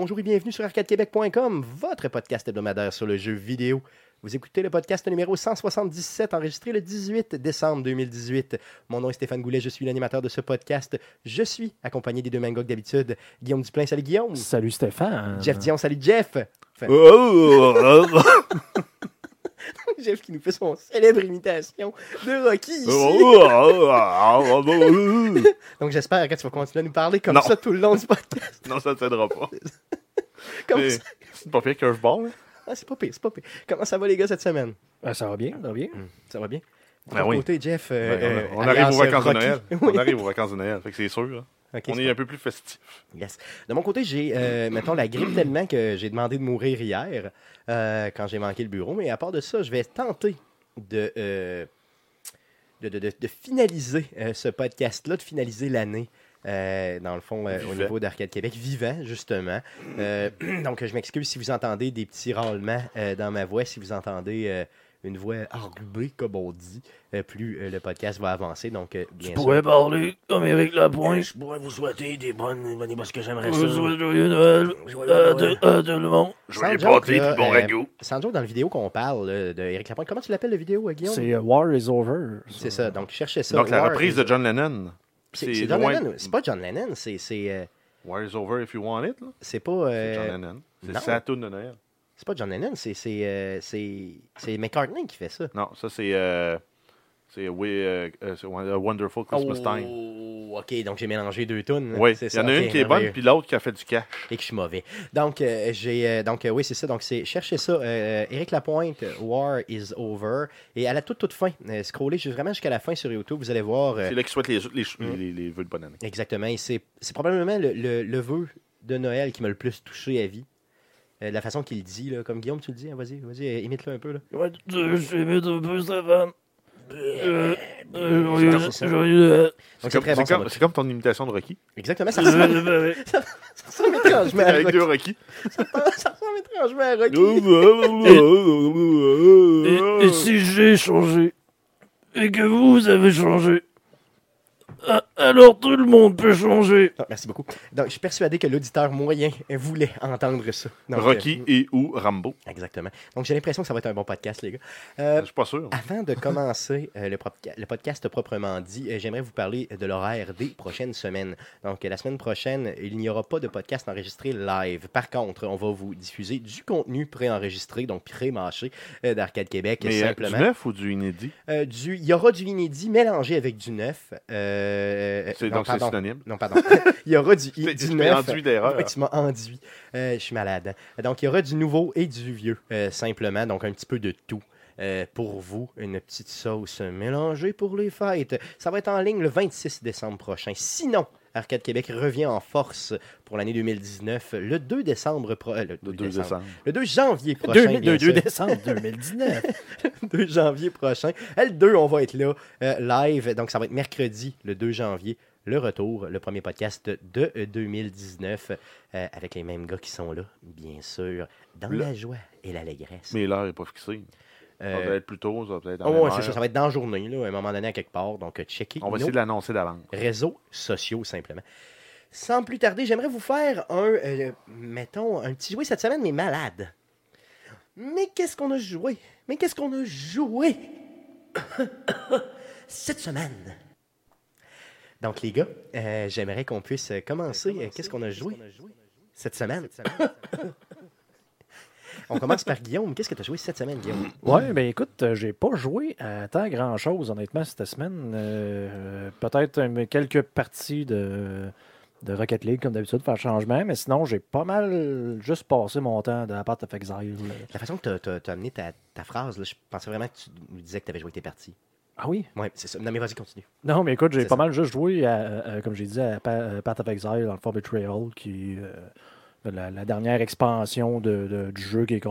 Bonjour et bienvenue sur arcadequebec.com, votre podcast hebdomadaire sur le jeu vidéo. Vous écoutez le podcast numéro 177, enregistré le 18 décembre 2018. Mon nom est Stéphane Goulet, je suis l'animateur de ce podcast. Je suis accompagné des deux mangoks d'habitude. Guillaume Duplain, salut Guillaume. Salut Stéphane. Jeff Dion, salut Jeff. Enfin, Oh, Jeff qui nous fait son célèbre imitation de Rocky ici. Donc j'espère que tu vas continuer à nous parler comme Non. ça tout le long du podcast. non, ça ne t'aidera pas. Comme Mais ça? C'est pas pire curveball. hein? Ah, c'est pas pire, c'est pas pire. Comment ça va les gars cette semaine? Ah, ça va bien, ça va bien. Ça va bien? Ben oui. côté, Jeff. euh, euh, on, on arrive aux vacances de. Noël. Oui. On arrive aux vacances de Noël. Fait que c'est sûr. là. On est un peu plus festif. Yes. De mon côté, j'ai, euh, mettons, la grippe tellement que j'ai demandé de mourir hier euh, quand j'ai manqué le bureau. Mais à part de ça, je vais tenter de, euh, de, de- de- de finaliser euh, ce podcast-là, de finaliser l'année. dans le fond, au niveau d'Arcade Québec, vivant, justement. Donc, je m'excuse si vous entendez des petits râlements dans ma voix, si vous entendez une voix enrubée, comme on dit, euh, plus euh, le podcast va avancer. Donc, euh, bien sûr. parler comme Éric Lapointe? Je pourrais vous souhaiter des bonnes, bonnes parce que j'aimerais ça. Joyeux Noël Joyeux Noël. à tout le monde. Joyeux puis bon euh, ragoût. Sans doute, dans la vidéo qu'on parle Eric Lapointe, comment tu l'appelles la vidéo, euh, Guillaume? C'est War is Over. C'est ça, donc cherchez ça. Donc, la reprise is- de John Lennon. C'est John Lennon. C'est pas John Lennon, c'est c'est euh, War is over if you want it. là. c'est pas C'est John Lennon. non. C'est sa de Noël. C'est pas John Lennon, c'est c'est euh, c'est c'est McCartney qui fait ça. Non, ça c'est. euh, c'est euh, euh, c'est A Wonderful Christmas Time. Oh, ok, donc j'ai mélangé deux tunes. Oui, c'est il y ça, en a une qui est bonne, puis l'autre qui a fait du cash. et que je suis mauvais. Donc, euh, j'ai, donc oui, c'est ça. Donc, c'est cherchez ça. Éric Lapointe, War is over. Et à la toute, toute fin, scrollez juste vraiment jusqu'à la fin sur YouTube, vous allez voir. C'est là qu'il souhaite les, les, Mm. les, les vœux de bonne année. Exactement. Et c'est, c'est probablement le, le, le vœu de Noël qui m'a le plus touché à vie. Euh, la façon qu'il le dit, là, comme Guillaume, tu le dis, hein, vas-y, vas-y, euh, imite-le un peu. Là. Ouais, je vais mettre un peu Stéphane. Euh, euh, C'est c'est comme, très bon. comme- ton imitation de Rocky. Exactement, ça ressemble, Euh, ça ressemble étrangement à Avec Rocky. deux Rocky. Ça ressemble étrangement à Rocky. Et, et si j'ai changé? Et que vous avez changé, alors tout le monde peut changer. Ah, merci beaucoup. Donc, je suis persuadé que l'auditeur moyen voulait entendre ça. Donc, Rocky et ou Rambo. euh, exactement. Donc, j'ai l'impression que ça va être un bon podcast, les gars. Euh, Je suis pas sûr. Avant de commencer euh, le, podcast proprement dit, euh, j'aimerais vous parler de l'horaire des prochaines semaines. Donc, euh, la semaine prochaine, il n'y aura pas de podcast enregistré live. Par contre, on va vous diffuser du contenu préenregistré, donc pré-mâché euh, d'Arcade Québec, Mais euh, simplement. du neuf ou du inédit? Euh, du- il y aura du inédit mélangé avec du neuf. Euh, C'est- non, Donc c'est synonyme? Non, pardon. il y aura du, Tu du neuf. m'as enduit d'erreur. Ouais, tu m'as enduit. Euh, je suis malade. Donc, il y aura du nouveau et du vieux, euh, simplement. Donc, un petit peu de tout. euh, pour vous, une petite sauce mélangée pour les fêtes. Ça va être en ligne le 26 décembre prochain. Sinon, Arcade Québec revient en force pour l'année 2019 le 2 décembre. pro- euh, le, 2 Le 2 décembre. décembre. Le 2 janvier prochain. 2, bien sûr. décembre 2019. 2 janvier prochain. Le 2, on va être là, euh, live. Donc, ça va être mercredi, le 2 janvier. Le retour, le premier podcast de euh, 2019, euh, avec les mêmes gars qui sont là, bien sûr, dans Le- la joie et l'allégresse. Mais l'heure n'est pas fixée. Ça Euh, va être plus tôt, ça va peut-être. oh, ouais, ça, ça va être dans la journée, là, à un moment donné, à quelque part. Donc, euh, checkez On va essayer de l'annoncer d'avance. réseaux sociaux, simplement. Sans plus tarder, j'aimerais vous faire un, euh, mettons, un petit jouet cette semaine, mais malade. Mais qu'est-ce qu'on a joué? Mais qu'est-ce qu'on a joué? Cette semaine? Donc, les gars, euh, j'aimerais qu'on puisse commencer. Qu'est-ce qu'on a joué cette semaine? On commence par Guillaume. Qu'est-ce que tu as joué cette semaine, Guillaume? Ouais, ben écoute, euh, j'ai pas joué à tant grand-chose, honnêtement, cette semaine. Euh, Peut-être euh, quelques parties de, de Rocket League, comme d'habitude, faire changement, mais sinon, j'ai pas mal juste passé mon temps de la part of Exile. La façon que tu as, amené ta, ta phrase, là, je pensais vraiment que tu nous disais que tu avais joué tes parties. Ah oui? Oui, c'est ça. Non, mais vas-y, continue. Non, mais écoute, j'ai pas ça. mal juste joué, à, à- comme j'ai dit, à Pa- à Path of Exile, dans le fond Betrayal, qui euh, la, la dernière expansion de, de- du jeu, qui est,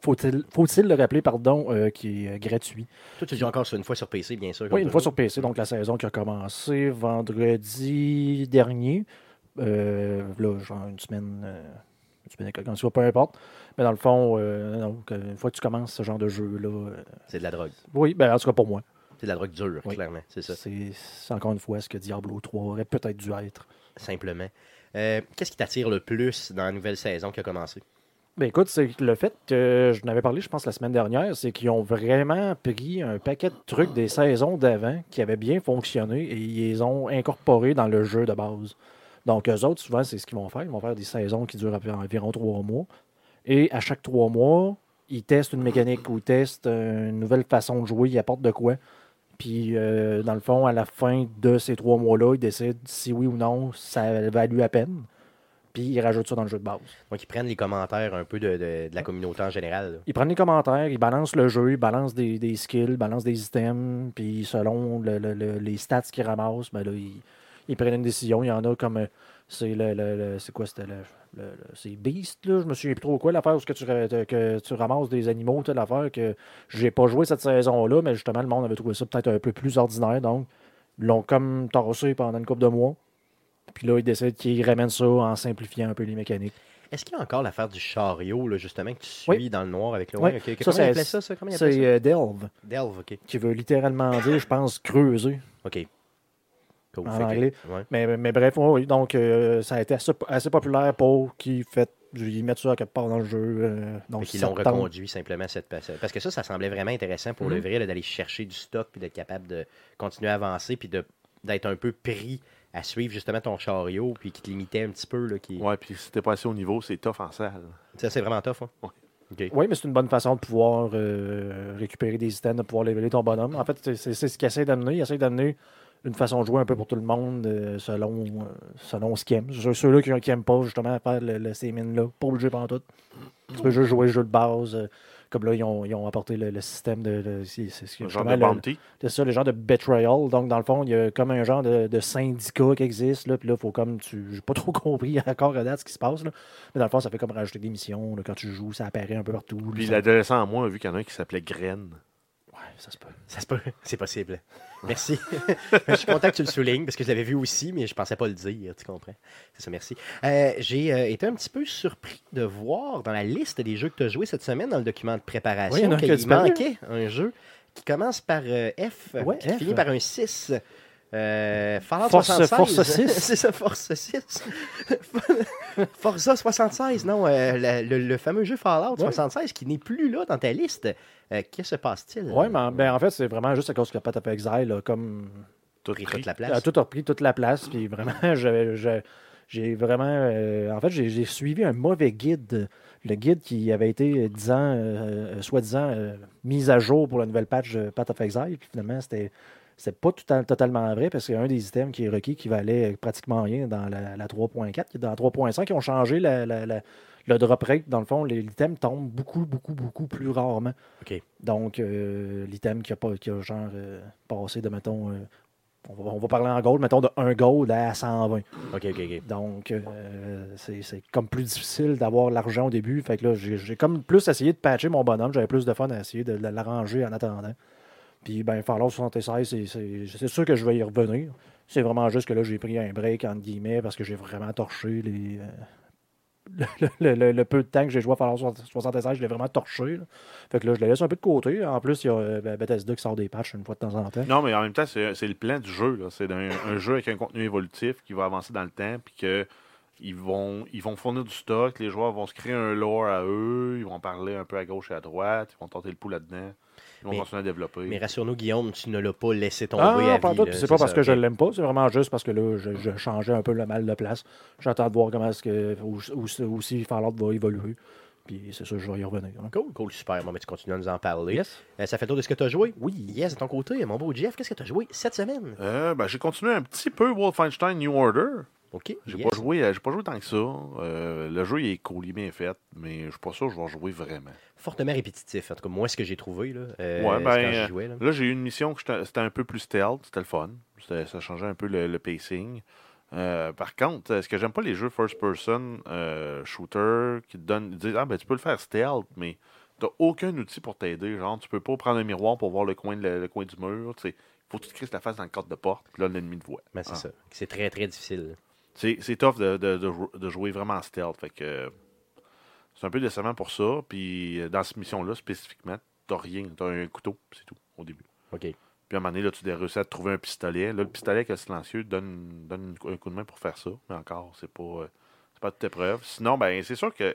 faut-il faut-il le rappeler, pardon, euh, qui est euh, gratuit? Toi, tu joues encore sur une fois sur PC, bien sûr. Oui, une fois sur PC, donc la saison qui a commencé vendredi dernier. Euh, là, genre une semaine, euh, une semaine peu importe. Mais dans le fond, donc, une fois que tu commences ce genre de jeu-là, C'est de la drogue. oui, ben, en tout cas pour moi. C'est de la drogue dure, Oui. clairement. C'est ça. C'est encore une fois ce que Diablo 3 aurait peut-être dû être. Simplement. Euh, Qu'est-ce qui t'attire le plus dans la nouvelle saison qui a commencé? Ben écoute, c'est le fait que je n'avais parlé, je pense, la semaine dernière, c'est qu'ils ont vraiment pris un paquet de trucs des saisons d'avant qui avaient bien fonctionné et ils les ont incorporés dans le jeu de base. Donc, eux autres, souvent, c'est ce qu'ils vont faire. Ils vont faire des saisons qui durent environ trois mois. Et à chaque trois mois, ils testent une mécanique ou ils testent une nouvelle façon de jouer, ils apportent de quoi. Puis, euh, dans le fond, à la fin de ces trois mois-là, ils décident si oui ou non ça value la peine. Puis, ils rajoutent ça dans le jeu de base. Donc, ils prennent les commentaires un peu de, de- de la communauté en général. là. Ils prennent les commentaires, ils balancent le jeu, ils balancent des, des skills, ils balancent des items, puis selon le- le- le- les stats qu'ils ramassent, ben là, ils, ils prennent une décision. Il y en a comme. euh, C'est le, le- le- c'est quoi c'était le, le- le- c'est Beast, là, je me souviens plus trop quoi, l'affaire où que tu, que tu ramasses des animaux, l'affaire que j'ai pas joué cette saison-là, mais justement, le monde avait trouvé ça peut-être un peu plus ordinaire, donc ils l'ont comme tassé pendant une couple de mois. Puis là, ils décident qu'ils ramènent ça en simplifiant un peu les mécaniques. Est-ce qu'il y a encore l'affaire du chariot, là, justement, que tu suis Oui. dans le noir avec le. Oui. Ouais, ok, ok. Ça, Comment il ça, ça? C'est euh, Delve, Delve, ok. qui veut littéralement dire, je pense, creuser. Ok. Cool. En que- ouais. Mais, mais bref, ouais, oui, donc euh, ça a été assez, assez populaire pour qu'ils ils mettent ça quelque part dans le jeu. euh, donc qu'ils l'ont reconduit simplement cette parce que ça, ça semblait vraiment intéressant pour le Mhm. vrai d'aller chercher du stock puis d'être capable de continuer à avancer puis de d'être un peu pris à suivre justement ton chariot puis qui te limitait un petit peu là, qui Ouais, puis si t'es pas assez au niveau, c'est tough en salle. ça c'est vraiment tough hein? Ouais. Oui, mais c'est une bonne façon de pouvoir euh, récupérer des items, de pouvoir leveler ton bonhomme. En fait, c'est- c'est c'est ce qu'il essaie d'amener. Il essaie d'amener une façon de jouer un peu pour tout le monde euh, selon, euh, selon ce qu'il aime. Ceux- Ceux-là qui n'aiment pas justement faire le, le ces mines-là, pas obligé pendant tout. Tu peux juste jouer le jeu de base. euh, comme là, ils ont, ils ont apporté le, le système de. de- c'est- c'est ce que- Un genre de le- bounty. C'est ça, les gens de betrayal. Donc, dans le fond, il y a comme un genre de, de syndicat qui existe. Là, puis là, il faut comme tu. J'ai pas trop compris encore à date ce qui se passe. Là. Mais dans le fond, ça fait comme rajouter des missions. là, quand tu joues, ça apparaît un peu partout. Puis l'adolescent en moi a vu qu'il y en a un qui s'appelait Graine. Ça se peut. Ça se peut, c'est possible. Merci. je suis content que tu le soulignes parce que je l'avais vu aussi, mais je pensais pas le dire, tu comprends. C'est ça, merci. Euh, J'ai euh, été un petit peu surpris de voir dans la liste des jeux que tu as joués cette semaine dans le document de préparation Oui, qu'il manquait un jeu qui commence par euh, F, Ouais, qui F. finit par un 6. Euh, Fallout Force- 76. Force 6. c'est ça, Force 6. Forza 76, non, euh, le, le- le fameux jeu Fallout Ouais. 76 qui n'est plus là dans ta liste. Euh, que se passe-t-il? Ouais, mais en, ben, en fait, c'est vraiment juste à cause que Path of Exile, là, comme. Tout pris pris. toute la a place. tout a repris toute la place. Puis vraiment, j'ai vraiment. en fait, j'ai suivi un mauvais guide. Le guide qui avait été, disant, euh, euh, soi-disant, euh, mis à jour pour la nouvelle patch de Path of Exile. Puis finalement, c'était. C'est pas tout à- totalement vrai parce qu'il y a un des items qui est requis qui valait pratiquement rien dans la, la 3.4. Dans la 3.5, ils ont changé la- la- la- le drop rate. Dans le fond, l'item tombe beaucoup, beaucoup, beaucoup plus rarement. Donc, euh, l'item qui a, pas, qui a genre euh, passé de, mettons, euh, on, va, on va parler en gold, mettons de 1 gold à 120. OK, OK, OK. Donc, euh, c'est comme plus difficile d'avoir l'argent au début. Fait que là, j'ai comme plus essayé de patcher mon bonhomme. J'avais plus de fun à essayer de l'arranger en attendant. Puis, ben, Fallout 76, c'est- sûr que je vais y revenir. C'est vraiment juste que là, j'ai pris un break, entre guillemets, parce que j'ai vraiment torché les. euh, le, peu de temps que j'ai joué à Fallout 76, je l'ai vraiment torché. Fait que là, je le laisse un peu de côté. En plus, il y a euh, ben, Bethesda qui sort des patchs une fois de temps en temps. Non, mais en même temps, c'est le plan du jeu. C'est un, un jeu avec un contenu évolutif qui va avancer dans le temps, puis que ils vont, ils vont fournir du stock, les joueurs vont se créer un lore à eux, ils vont parler un peu à gauche et à droite, ils vont tenter le pouls là-dedans, ils vont Mais- continuer à développer. Mais rassure-nous, Guillaume, tu ne l'as pas laissé tomber Ah, à non, Puis C'est pas parce ça, que je ok. l'aime pas, c'est vraiment juste parce que là, je, je changeais un peu le mal de place. J'attends de voir comment est-ce que où, où, où si Fallout va évoluer. Puis c'est ça, je vais y revenir. hein. Cool, cool, super. Bon, mais tu continues à nous en parler. Yes. Euh, ça fait le tour de ce que tu as joué? Oui. Yes, de ton côté, mon beau Jeff, qu'est-ce que tu as joué cette semaine? Euh, ben, j'ai continué un petit peu Wolfenstein New Order. OK. J'ai yes. pas joué, euh, j'ai pas joué tant que ça. Euh, le jeu il est cool, il est bien fait, mais je suis pas sûr que je vais jouer vraiment. Fortement répétitif, en tout cas, moi, ce que j'ai trouvé, là, euh, Ouais, ben, quand j'y jouais. Là. Là, j'ai eu une mission que c'était un peu plus stealth, c'était le fun. Ça changeait un peu le, le pacing. Euh, par contre, euh, ce que j'aime pas les jeux first-person euh, shooter qui te donnent, disent ah ben tu peux le faire stealth, mais t'as aucun outil pour t'aider. Genre, tu peux pas prendre un miroir pour voir le coin, de- le, coin du mur. Tu sais, faut que tu te crisses la face dans le cadre de porte, puis là l'ennemi te voit. Ben, c'est Ah. ça. C'est très, très difficile. C'est tough de, de- de de jouer vraiment en stealth. Fait que c'est un peu décevant pour ça. Puis euh, dans cette mission-là, spécifiquement, t'as rien. T'as un couteau, c'est tout, au début. OK. Puis à un moment donné, là, tu réussis à trouver un pistolet. Là, le pistolet avec le silencieux donne, donne un coup de main pour faire ça. Mais encore, c'est pas, euh, c'est pas toute épreuve. Sinon, ben, c'est sûr que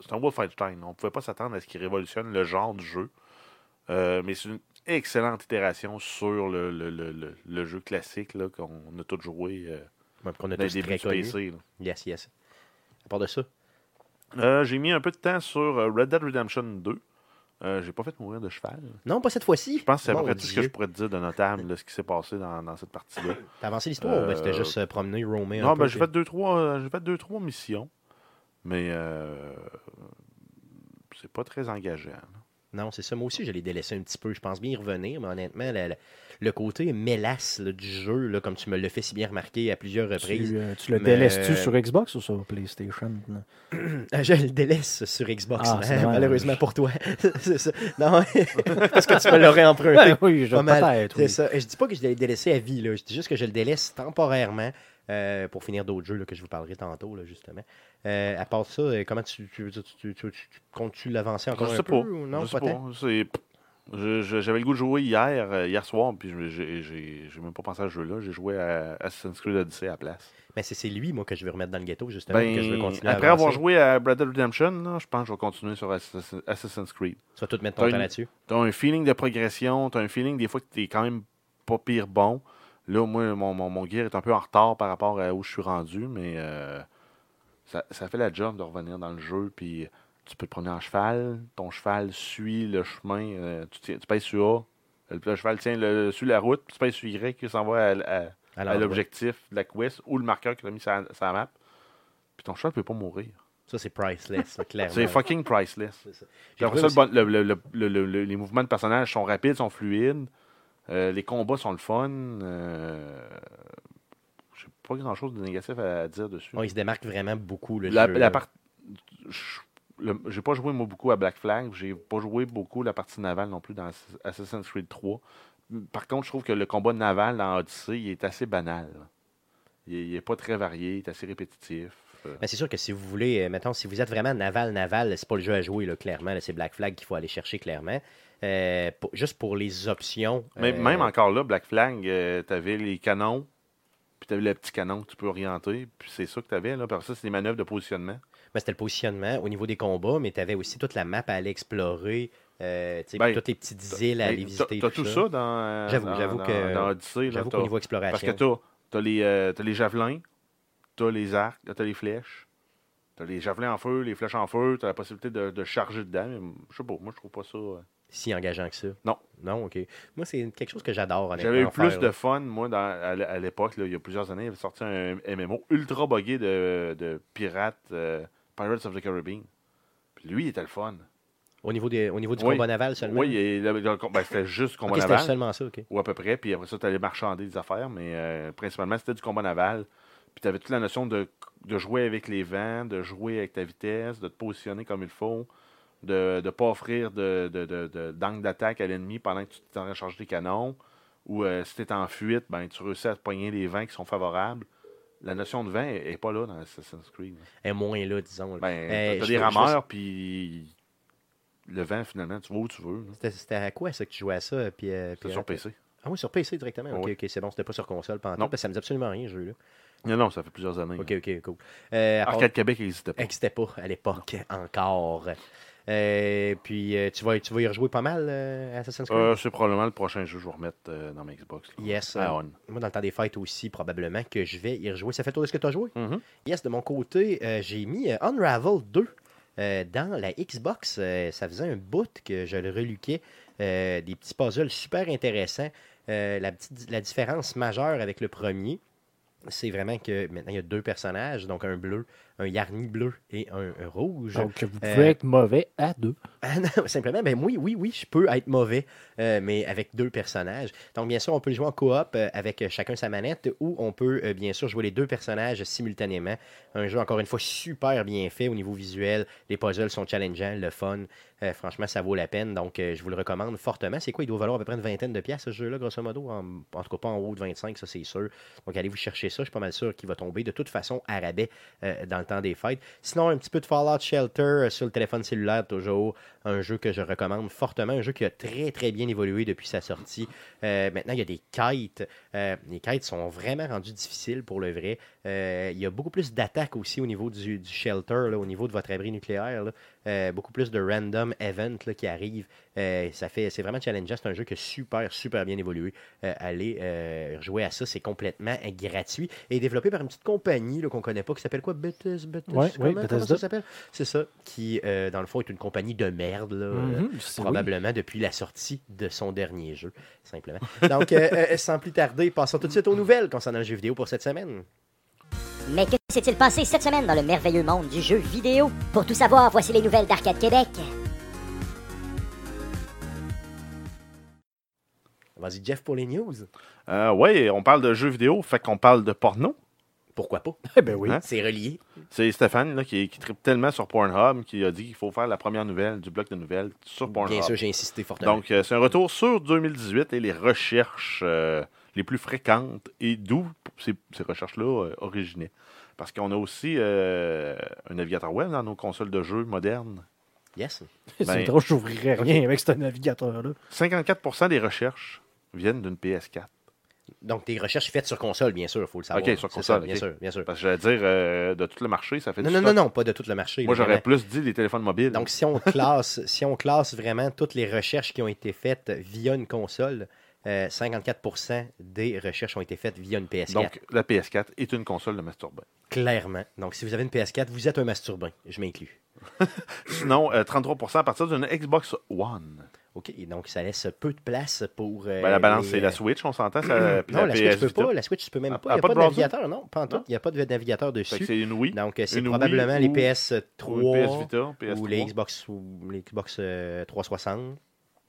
c'est un Wolfenstein. On ne pouvait pas s'attendre à ce qu'il révolutionne le genre du jeu. Euh, mais c'est une excellente itération sur le, le- le- le- jeu classique qu'on a tous joué euh, Ouais, qu'on a très du connus. PC. là. Yes, yes. À part de ça, Euh, j'ai mis un peu de temps sur euh, Red Dead Redemption 2. Euh, j'ai pas fait mourir de cheval. non, pas cette fois-ci. Je pense que c'est à peu Mon près tout ce que je pourrais te dire de notable, là, ce qui s'est passé dans, dans cette partie-là. T'as avancé l'histoire ou ben, c'était Euh, juste promener, roamer non, ben, j'ai fait deux, trois, j'ai fait deux, trois missions. Mais euh, c'est pas très engageant. là. Non, c'est ça. Moi aussi, je l'ai délaissé un petit peu. Je pense bien y revenir, mais honnêtement, le, le- le côté mélasse là, du jeu, là, comme tu me l'as fait si bien remarquer à plusieurs reprises, Tu, euh, tu le délaisses-tu sur Xbox ou sur PlayStation? là? je le délaisse sur Xbox, Ah, hein, malheureusement pour toi. ça. Non, parce que tu me l'aurais emprunté. Ben oui, je peut-être. Oui. ça. Et Je dis pas que je l'ai délaissé à vie, là. je dis juste que je le délaisse temporairement euh, pour finir d'autres jeux là, que je vous parlerai tantôt, là, justement. Euh, à part ça, euh, comment tu, tu, tu, tu, tu- tu- tu- comptes-tu l'avancer encore je un sais peu pas. ou non, je sais pas tant? pas. C'est- je- je- J'avais le goût de jouer hier, euh, hier soir, puis je- j'ai j'ai- j'ai même pas pensé à ce jeu-là. J'ai joué à Assassin's Creed Odyssey à la place. Mais c'est c'est lui, moi, que je veux remettre dans le ghetto, justement, que je veux Ben, à après avoir joué à Red Dead Redemption, là, je pense que je vais continuer sur Assassin- Assassin's Creed. Tu vas tout mettre T'as ton une- temps là-dessus? Tu as un feeling de progression, tu as un feeling des fois que tu es quand même pas pire bon. Là, moi, mon, mon, mon gear est un peu en retard par rapport à où je suis rendu, mais euh, ça, ça fait la job de revenir dans le jeu. Puis tu peux te promener en cheval, ton cheval suit le chemin, euh, tu, tiens- tu sur A, le, le cheval tient le, suit la route, puis tu pèses sur Y qui s'en va à, à- à Alors, l'objectif de la quest ou le marqueur qu'il a mis sur la, sur map. Puis ton cheval ne peut pas mourir. Ça, c'est priceless, là, clairement. C'est fucking priceless. Ça. Après ça, aussi- le- le- le- les mouvements de personnages sont rapides, sont fluides. Euh, les combats sont le fun. Euh, J'ai pas grand chose de négatif à, à dire dessus. Il se démarque vraiment beaucoup, le la, jeu. la part- J'ai pas joué moi beaucoup à Black Flag. J'ai pas joué beaucoup la partie navale non plus dans Ass- Assassin's Creed 3. Par contre, je trouve que le combat naval dans Odyssey il est assez banal. Il est, il est pas très varié, il est assez répétitif. Euh, Mais c'est sûr que si vous voulez, euh, mettons, si vous êtes vraiment naval-naval, c'est pas le jeu à jouer, là, clairement. C'est Black Flag qu'il faut aller chercher, clairement. Euh, pour- juste pour les options. Même, euh, même encore là, Black Flag, tu avais les canons, puis tu avais le petit canon que tu peux orienter, puis c'est ça que tu avais. Là. Après ça, c'est des manœuvres de positionnement. ben, c'était le positionnement au niveau des combats, mais tu avais aussi toute la map à aller explorer. euh, Ben, toutes les petites îles à aller Mais visiter. T'as t'as tout ça dans, euh, J'avoue, que- dans Odyssey. J'avoue t'as- qu'au niveau Parce que exploration. tu as, les, euh, t'as les javelins, tu as les arcs, tu as les flèches. Tu as les javelins en feu, les flèches en feu, tu as la possibilité de, de charger dedans. Mais, je sais pas, moi je trouve pas ça. Si engageant que ça. Non. Non, ok. Moi, c'est quelque chose que j'adore. J'avais eu plus faire, de là. fun, moi, dans- à, l'époque, il y a plusieurs années, il avait sorti un MMO ultra buggé de, de pirates, euh, Pirates of the Caribbean. Puis lui, il était le fun. Au niveau, des, au niveau du Oui. combat naval seulement? Oui, ben, c'était juste combat Ok, c'était naval, seulement ça, ok. ou à peu près, puis après ça, tu allais marchander des affaires, mais euh, principalement, c'était du combat naval. Puis tu avais toute la notion de, de jouer avec les vents, de jouer avec ta vitesse, de te positionner comme il faut, de ne pas offrir de, de, de- de- d'angle d'attaque à l'ennemi pendant que tu t'es en train de charger tes canons, ou euh, si tu es en fuite, ben, tu réussis à te pogner les vents qui sont favorables. La notion de vent n'est pas là dans Assassin's Creed. Et moins là, disons. là. Ben, Euh, t'as je des rameurs, puis le vent, finalement, tu vas où tu veux. C'était à quoi ça que tu jouais à ça? Puis, euh, puis, sur PC. Ah oui, sur PC directement. Ok, Oui. ok, c'est bon, c'était pas sur console pendant Non. parce que ça me dit absolument rien, ce jeu-là. Non, non, ça fait plusieurs années. Ok, ok, cool. Euh, à part- Arcade Québec n'existait pas. Existait pas à l'époque encore. Euh, puis euh, tu, vas, tu vas y rejouer pas mal euh, Assassin's Creed? Euh, c'est probablement le prochain jeu que je vais remettre dans ma Xbox. là. yes. Ah, on. moi, dans le temps des fêtes aussi, probablement que je vais y rejouer. Ça fait toi est-ce que tu as joué? Mhm. Yes, de mon côté, j'ai mis Unravel 2 euh, dans la Xbox. Ça faisait un bout que je le reluquais. Des petits puzzles super intéressants. La, petite, la différence majeure avec le premier, c'est vraiment que maintenant il y a deux personnages, donc un bleu, un Yarny bleu et un, un rouge. Donc, vous Euh, pouvez être mauvais à deux. Ah non, simplement, ben oui, oui, oui, je peux être mauvais, euh, mais avec deux personnages. Donc, bien sûr, on peut le jouer en coop euh, avec euh, chacun sa manette ou on peut, euh, bien sûr, jouer les deux personnages simultanément. Un jeu, encore une fois, super bien fait au niveau visuel. Les puzzles sont challengeants, le fun. Euh, franchement, ça vaut la peine. Donc, euh, je vous le recommande fortement. C'est quoi? Il doit valoir à peu près une vingtaine de pièces ce jeu-là, grosso modo. En, en tout cas, pas en haut de 25, ça, c'est sûr. Donc, allez vous chercher ça. Je suis pas mal sûr qu'il va tomber de toute façon à rabais euh, dans le des fêtes. Sinon, un petit peu de Fallout Shelter euh, sur le téléphone cellulaire, toujours un jeu que je recommande fortement, un jeu qui a très très bien évolué depuis sa sortie. Euh, maintenant, il y a des kites. Euh, les kites sont vraiment rendus difficiles pour le vrai. Il y a beaucoup plus d'attaques aussi au niveau du, shelter, au niveau de votre abri nucléaire. Euh, beaucoup plus de random events là, qui arrivent. Euh, ça fait, c'est vraiment challengeant. C'est un jeu qui a super, super bien évolué. Euh, allez euh, jouer à ça, c'est complètement gratuit et développé par une petite compagnie qu'on connaît pas qui s'appelle quoi? Bethesda, Bethesda, Ouais, comment, oui, comment Bethesda. ça s'appelle? C'est ça, qui dans le fond est une compagnie de merde là, Mhm, oui. probablement depuis la sortie de son dernier jeu, simplement. Donc, sans plus tarder, passons tout de suite aux nouvelles concernant le jeu vidéo pour cette semaine. Mais que s'est-il passé cette semaine dans le merveilleux monde du jeu vidéo? Pour tout savoir, voici les nouvelles d'Arcade Québec. Vas-y, Jeff, pour les news. Euh, ouais, on parle de jeux vidéo, fait qu'on parle de porno. Pourquoi pas? Eh ben oui. Hein? C'est relié. C'est Stéphane là, qui, qui tripe tellement sur Pornhub qui a dit qu'il faut faire la première nouvelle du bloc de nouvelles sur Pornhub. Bien sûr, j'ai insisté fortement. Donc, euh, c'est un retour sur 2018 et les recherches euh, les plus fréquentes et d'où ces, ces recherches-là euh, originaient. Parce qu'on a aussi euh, un navigateur web dans nos consoles de jeux modernes. yes. C'est Ben, drôle, j'ouvrirais rien avec ce navigateur-là. 54% des recherches viennent d'une PS4. Donc, des recherches faites sur console, bien sûr, il faut le savoir. Ok, sur C'est console, ça, bien sûr, bien sûr. Parce que j'allais dire, euh, de tout le marché, ça fait Non, du non, non, stock. non, pas de tout le marché. Moi, j'aurais plus dit les téléphones mobiles. Donc, si on classe, si on classe vraiment toutes les recherches qui ont été faites via une console, euh, 54% des recherches ont été faites via une PS4. Donc, la PS4 est une console de masturbant. clairement. Donc, si vous avez une PS4, vous êtes un masturbin. Je m'inclus. Sinon, euh, 33% à partir d'une Xbox One. OK, donc ça laisse peu de place pour. euh, Ben, la balance, les, c'est la euh, Switch, on s'entend. ça, Non, la, Switch, tu peux Vita. pas. La Switch, tu peux même Ah, pas. Il n'y ah, a pas pas de navigateur, non, pas en tout. Il n'y a pas de navigateur dessus. c'est une Wii. Donc, euh, c'est Wii probablement les ou- PS3 ou une PS Vita, PS3. ou les Xbox, ou les Xbox euh, 360,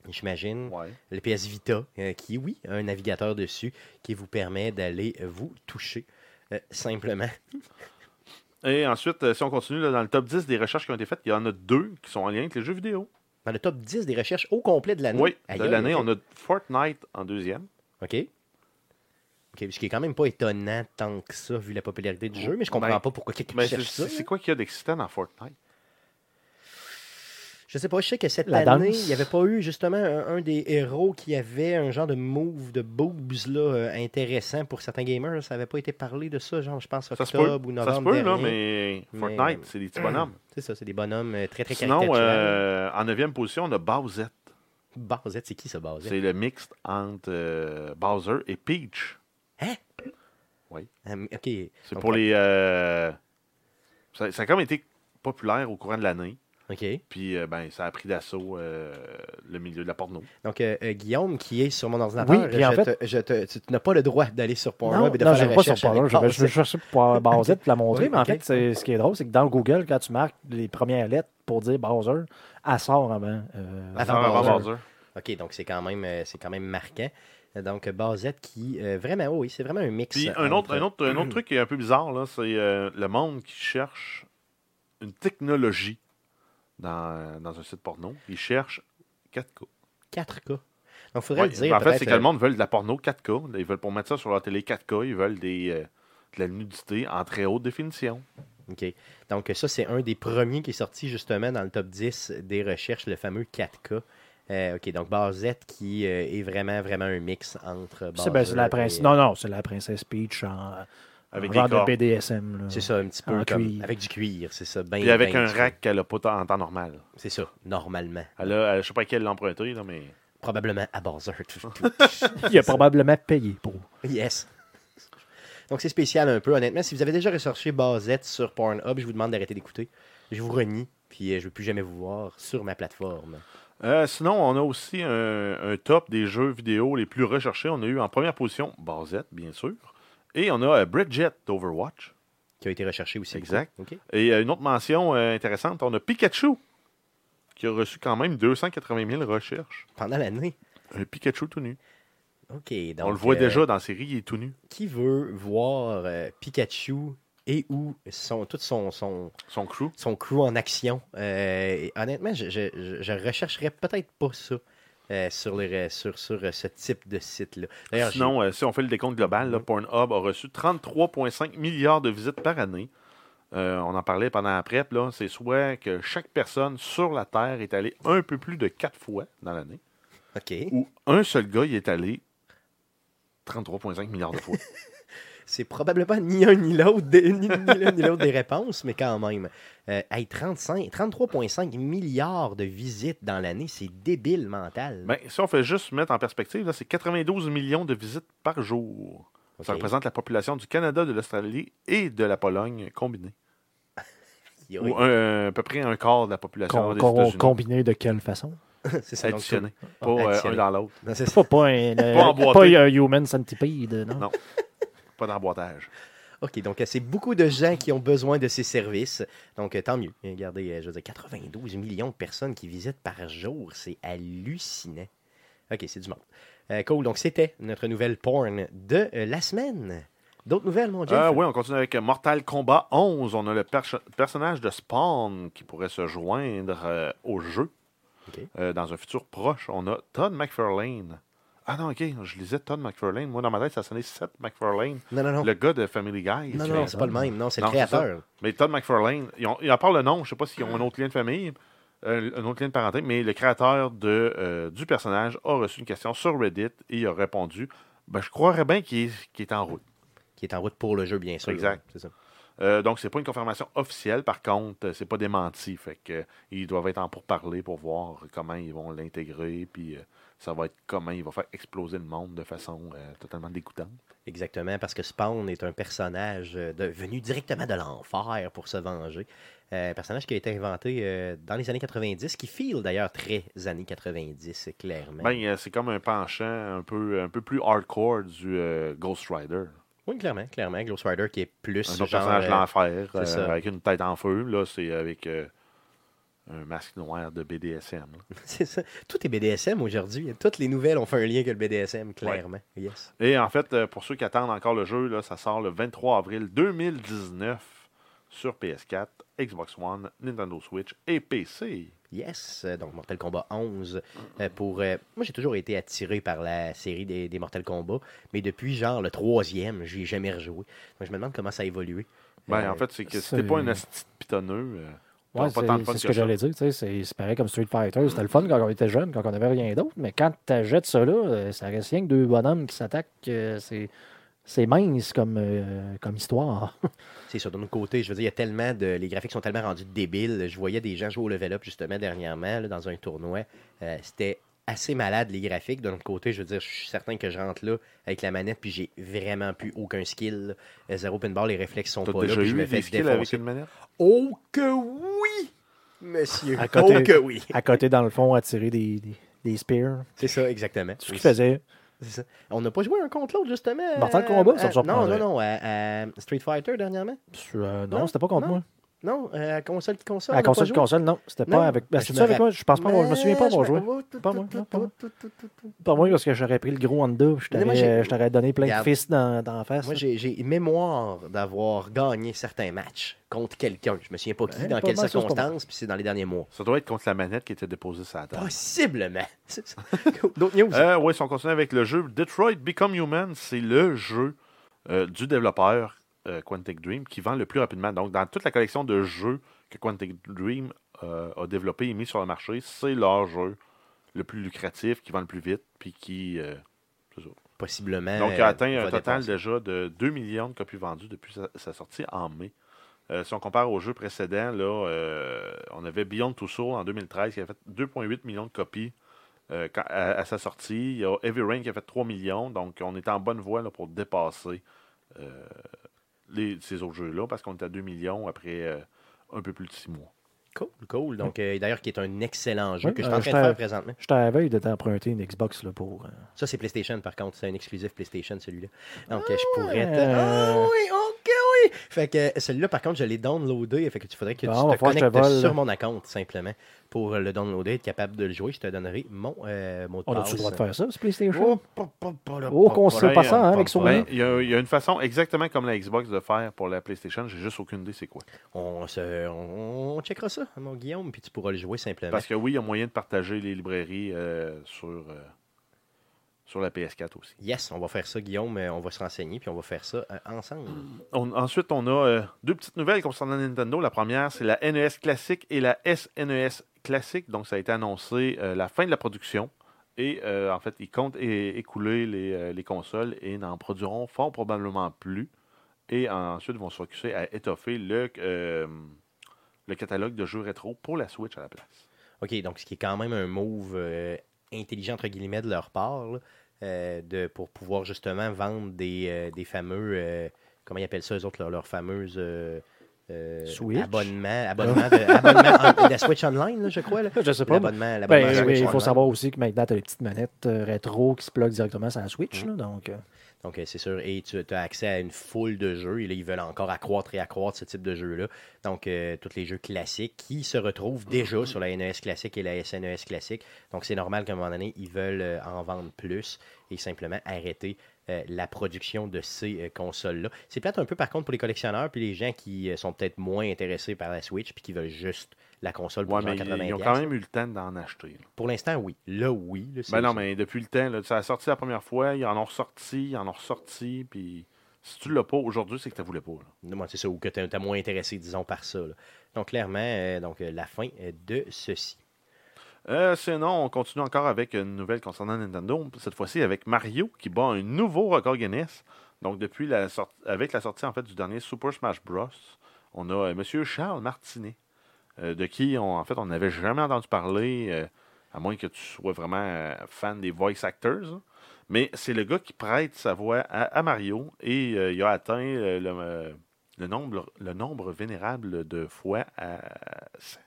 j'imagine. Ouais. Le PS Vita, euh, qui, oui, a un navigateur dessus qui vous permet d'aller vous toucher euh, simplement. Et ensuite, euh, si on continue là, dans le top 10 des recherches qui ont été faites, il y en a deux qui sont en lien avec les jeux vidéo. Dans le top 10 des recherches au complet de l'année. Oui, de l'année, on a Fortnite en deuxième. OK. Ce qui est quand même pas étonnant tant que ça, vu la popularité du jeu, mais je comprends Ben, pas pourquoi quelqu'un Mais c'est cherche ça. c'est quoi qu'il y a d'excitant dans Fortnite? Je sais pas, je sais que cette La année, danse. il n'y avait pas eu justement un, un des héros qui avait un genre de move de boobs là, euh, intéressant pour certains gamers. Ça n'avait pas été parlé de ça, genre, je pense, Ça se peut, octobre ou ça se novembre peut là, mais Fortnite, c'est des petits bonhommes. C'est ça, c'est des bonhommes euh, très, très Sinon, euh, en neuvième position, on a Bowsette. Bowsette, c'est qui ça, Bowsette? C'est le mixte entre euh, Bowser et Peach. Ah, OK. C'est pour les... euh, ça, ça a comme été populaire au courant de l'année. OK. Puis, euh, ben, ça a pris d'assaut euh, le milieu de la porno. Donc, euh, euh, Guillaume, qui est sur mon ordinateur, Oui, puis en je fait- te- je te- tu tu n'as pas le droit d'aller sur Non, Pornhub et de non, faire je la pas sur Pornhub. Je vais- je vais Bowsette. chercher pour Bowser pour la montrer. Oui, mais en fait, c'est- ce qui est drôle, c'est que dans Google, quand tu marques les premières lettres pour dire Bowser, elle sort avant. euh, Avant Avant Bowser. Bowser. OK, donc c'est quand même c'est quand même marquant. Donc, Bowsette qui, euh, vraiment, oui, c'est vraiment un mix. Puis un autre, entre- un, autre, un autre truc qui est un peu bizarre, là, c'est euh, le monde qui cherche une technologie dans, dans un site porno. Ils cherchent 4K. 4K. Donc, il faudrait Ouais, le dire. en fait, c'est que le monde veut de la porno 4K. Ils veulent pour mettre ça sur leur télé 4K, ils veulent des, euh, de la nudité en très haute définition. euh, OK. Donc, ça, c'est un des premiers qui est sorti justement dans le top 10 des recherches, le fameux 4K. Euh, OK, donc Bowsette qui euh, est vraiment, vraiment un mix entre. c'est ben, la princesse. et- Non, non, c'est la princesse Peach en, Avec en des de. BDSM. là. C'est ça, un petit peu En comme. cuir. Avec du cuir, c'est ça. Ben, Puis avec ben un du- rack qu'elle n'a pas en temps normal. C'est ça, normalement. Elle a, elle- je sais pas quelle l'a emprunté, là, mais. Probablement à Bowser. Il a probablement payé pour. Yes. Donc c'est spécial un peu, honnêtement. Si vous avez déjà recherché Bowsette sur Pornhub, je vous demande d'arrêter d'écouter. Je vous renie, puis euh, je ne veux plus jamais vous voir sur ma plateforme. Euh, sinon, on a aussi un, un top des jeux vidéo les plus recherchés. On a eu en première position Bowsette, bien sûr. Et on a euh, Bridget d'Overwatch. Qui a été recherché aussi. Exact. beaucoup. OK. Et euh, une autre mention euh, intéressante, on a Pikachu, qui a reçu quand même 280 000 recherches. Pendant l'année. Un Pikachu tout nu. OK. Donc, on le voit euh, déjà dans la série, il est tout nu. Qui veut voir euh, Pikachu et ou son, tout son, son, Son crew. son crew en action? Euh, honnêtement, je, je, je- je rechercherais peut-être pas ça euh, sur, les, sur, sur euh, ce type de site-là. Sinon, euh, si on fait le décompte global, là, Pornhub a reçu 33,5 milliards de visites par année. euh, on en parlait pendant la prep, là, c'est soit que chaque personne sur la Terre est allée un peu plus de quatre fois dans l'année, OK. ou un seul gars y est allé 33,5 milliards de fois. C'est probablement ni un ni l'autre, des- ni, ni l'un ni l'autre des réponses, mais quand même. Euh, hey, 35, 33,5 milliards de visites dans l'année, c'est débile mental. Ben, si on fait juste mettre en perspective, c'est 92 millions de visites par jour. Ça représente la population du Canada, de l'Australie et de la Pologne combinée. Ou un- à peu près un quart de la population Com- des com- États-Unis. combiné de quelle façon? c'est ça, Additionné. Pas euh, un dans l'autre. Pas, pas un, euh, pas un human centipede, non? Non. Pas d'emboîtage. OK, donc euh, c'est beaucoup de gens qui ont besoin de ces services. Donc, euh, tant mieux. Regardez, euh, je veux dire, 92 millions de personnes qui visitent par jour. C'est hallucinant. OK, c'est du monde. Euh, cool. Donc, c'était notre nouvelle porn de euh, la semaine. D'autres nouvelles, mon? Euh, oui, on continue avec Mortal Kombat 11. On a le perso- personnage de Spawn qui pourrait se joindre au jeu dans un futur proche. On a Todd McFarlane. Ah non, ok, je lisais Todd McFarlane. Moi, dans ma tête, ça sonnait Seth McFarlane, Non, non, non. le gars de Family Guy. Non, non, non, c'est pas le même. Non, c'est le créateur. Mais Todd McFarlane, ils ont, à part le nom, je ne sais pas s'ils ont un autre lien de famille, euh, un autre lien de parenté, mais le créateur de, euh, du personnage a reçu une question sur Reddit et il a répondu ben, Je croirais bien qu'il est, est en route. Qui est en route pour le jeu, bien sûr. Exact. C'est ça. Euh, donc, c'est pas une confirmation officielle, par contre, c'est pas démenti. Fait que euh, ils doivent être en pourparler pour voir comment ils vont l'intégrer, puis ça va être comment il va faire exploser le monde de façon euh, totalement dégoûtante. Exactement, parce que Spawn est un personnage euh, de- venu directement de l'enfer pour se venger. Euh, un personnage qui a été inventé euh, dans les années 90, qui file d'ailleurs très années 90, clairement. Ben, c'est comme un penchant un peu, un peu plus hardcore du Ghost Rider. oui, clairement, clairement. Ghost Rider qui est plus Un autre genre... personnage de l'enfer, avec une tête en feu. Là, c'est avec euh, un masque noir de BDSM. c'est ça. Tout est BDSM aujourd'hui. Toutes les nouvelles ont fait un lien avec le BDSM, clairement. Yes. Et en fait, euh, pour ceux qui attendent encore le jeu, là, ça sort le 23 avril 2019 sur PS4, Xbox One, Nintendo Switch et PC. Yes, euh, donc Mortal Kombat 11. euh, pour, euh, moi, j'ai toujours été attiré par la série des, des Mortal Kombat, mais depuis genre le troisième, j'y ai jamais rejoué. Donc, je me demande comment ça a évolué. Ben, Euh, en fait, c'est que c'est- c'était pas un asti de pitonneux. Ouais, c'est ce que j'allais dire. C'est pareil comme Street Fighter. C'était le fun quand on était jeune, quand on n'avait rien d'autre. Mais quand tu jettes ça là, euh, ça reste rien que deux bonhommes qui s'attaquent. euh, C'est c'est mince comme, euh, comme histoire. C'est ça, notre côté, je veux dire, il y a tellement de. Les graphiques sont tellement rendus débiles. Je voyais des gens jouer au level up justement dernièrement là, dans un tournoi. Euh, C'était assez malade les graphiques. De notre côté, je veux dire, je suis certain que je rentre là avec la manette, puis j'ai vraiment plus aucun skill. Euh, Zéro pinball, les réflexes sont pas là, puis je me fais des skills avec une manette? Oh que oui, monsieur. À côté- Oh que oui. à côté, dans le fond, à tirer des, des, des spears. C'est ça, exactement. C'est ce qu'il faisait. Ça. On n'a pas joué un contre l'autre, justement. Mortal Kombat, ça me à- Non, surprendrait. non, non. À, à Street Fighter, dernièrement. Euh, non, Non, c'était pas contre non. moi. Non, euh, à console qui console. À console, joué? console, non. C'était pas avec. Ben, c'était avec moi? Je pense pas, je me souviens pas avoir joué. Pas moi, pas moi. Pas moi, parce que j'aurais pris le gros Honda. Je t'aurais j'ai- je t'aurais donné plein de fils dans, dans la face. Moi, j'ai j'ai mémoire d'avoir gagné certains matchs contre quelqu'un. Je me souviens pas qui, Ouais, dans pas quelles circonstances, puis c'est dans les derniers mois. Ça doit être contre la manette qui était déposée sur la table. Possiblement. C'est ça. D'autres news? Euh, oui, si on continue avec le jeu Detroit Become Human, c'est le jeu euh, du développeur euh, Quantic Dream qui vend le plus rapidement. Donc, dans toute la collection de jeux que Quantic Dream euh, a développé et mis sur le marché, c'est leur jeu le plus lucratif, qui vend le plus vite, puis qui. euh, ça. Possiblement. Donc, il a atteint un total déjà de 2 millions de copies vendues depuis sa, sa sortie en mai. Si on compare aux jeux précédents, là, on avait Beyond Two Souls en 2013 qui a fait 2,8 millions de copies quand- à, à sa sortie. Il y a Heavy Rain qui a fait 3 millions. Donc, on est en bonne voie là, pour dépasser euh, les- ces autres jeux-là parce qu'on est à 2 millions après euh, un peu plus de 6 mois. Cool, cool. Donc, euh, d'ailleurs, qui est un excellent jeu que je suis euh, en train de faire présentement. La veille de t'emprunter une Xbox là, pour. euh, Ça, c'est PlayStation, par contre. C'est un exclusif PlayStation, celui-là. Donc, euh, je pourrais te... Euh. Ah oui, ok, oui! Fait que euh, celui-là, par contre, je l'ai downloadé. Fait que tu faudrait que Bon, tu te connectes vole. sur mon account, simplement. Pour le downloader, être capable de le jouer, je te donnerai mon euh, mot de On passe. a-tu le droit de faire ça, ce PlayStation? Oh, Oh, qu'on sait pas ça, hein, avec Sony. Ben, il y, a- il y a une façon exactement comme la Xbox de faire pour la PlayStation. J'ai juste aucune idée c'est quoi. On, se, on, on checkera ça, mon Guillaume, puis tu pourras le jouer simplement. Parce que oui, il y a moyen de partager les librairies euh, sur, euh, sur la PS4 aussi. Yes, on va faire ça, Guillaume. euh, On va se renseigner, puis on va faire ça euh, ensemble. On- ensuite, on a euh, deux petites nouvelles concernant Nintendo. La première, c'est la NES classique et la SNES classique. Donc, ça a été annoncé euh, la fin de la production. Et euh, en fait, ils comptent écouler les, les consoles et n'en produiront fort probablement plus. Et ensuite, ils vont se focuser à étoffer le, euh, le catalogue de jeux rétro pour la Switch à la place. OK, donc ce qui est quand même un move euh, intelligent, entre guillemets, de leur part, là, euh, de, pour pouvoir justement vendre des, euh, des fameux, euh, comment ils appellent ça, eux autres, leurs leurs fameuses euh, euh, Switch? abonnements, abonnements de, abonnements en- de la Switch Online, là, je crois. Là. Je sais pas. mais- L'abonnement l'abonnement Ben, oui, il faut Online. savoir aussi que maintenant, tu as les petites manettes euh, rétro qui se pluguent directement sur la Switch. là, donc, euh, Donc, euh, c'est sûr. Et tu as accès à une foule de jeux. Et ils veulent encore accroître et accroître ce type de jeu-là. Donc, euh, tous les jeux classiques qui se retrouvent déjà sur la NES classique et la SNES classique. Donc, c'est normal qu'à un moment donné, ils veulent euh, en vendre plus et simplement arrêter la production de ces consoles-là. C'est peut-être un peu, par contre, pour les collectionneurs puis les gens qui sont peut-être moins intéressés par la Switch puis qui veulent juste la console pour Ouais, mais 80 ils, ont quand même eu le temps d'en acheter. là. Pour l'instant, oui. Là, oui. Là, Ben non, mais depuis le temps, là, ça a sorti la première fois, ils en ont ressorti, ils en ont ressorti, puis si tu l'as pas aujourd'hui, c'est que tu voulais pas. Moi, c'est ça, ou que tu es moins intéressé, disons, par ça. là. Donc, clairement, euh, donc, euh, la fin euh, de ceci. Euh, sinon, on continue encore avec une nouvelle concernant Nintendo, cette fois-ci avec Mario qui bat un nouveau record Guinness. Donc, depuis la sortie, avec la sortie en fait du dernier Super Smash Bros, on a Monsieur Charles Martinet, euh, de qui on, en fait on n'avait jamais entendu parler, euh, à moins que tu sois vraiment euh, fan des voice actors. hein. Mais c'est le gars qui prête sa voix à, à Mario et euh, il a atteint le, le nombre, le nombre vénérable de fois à 100.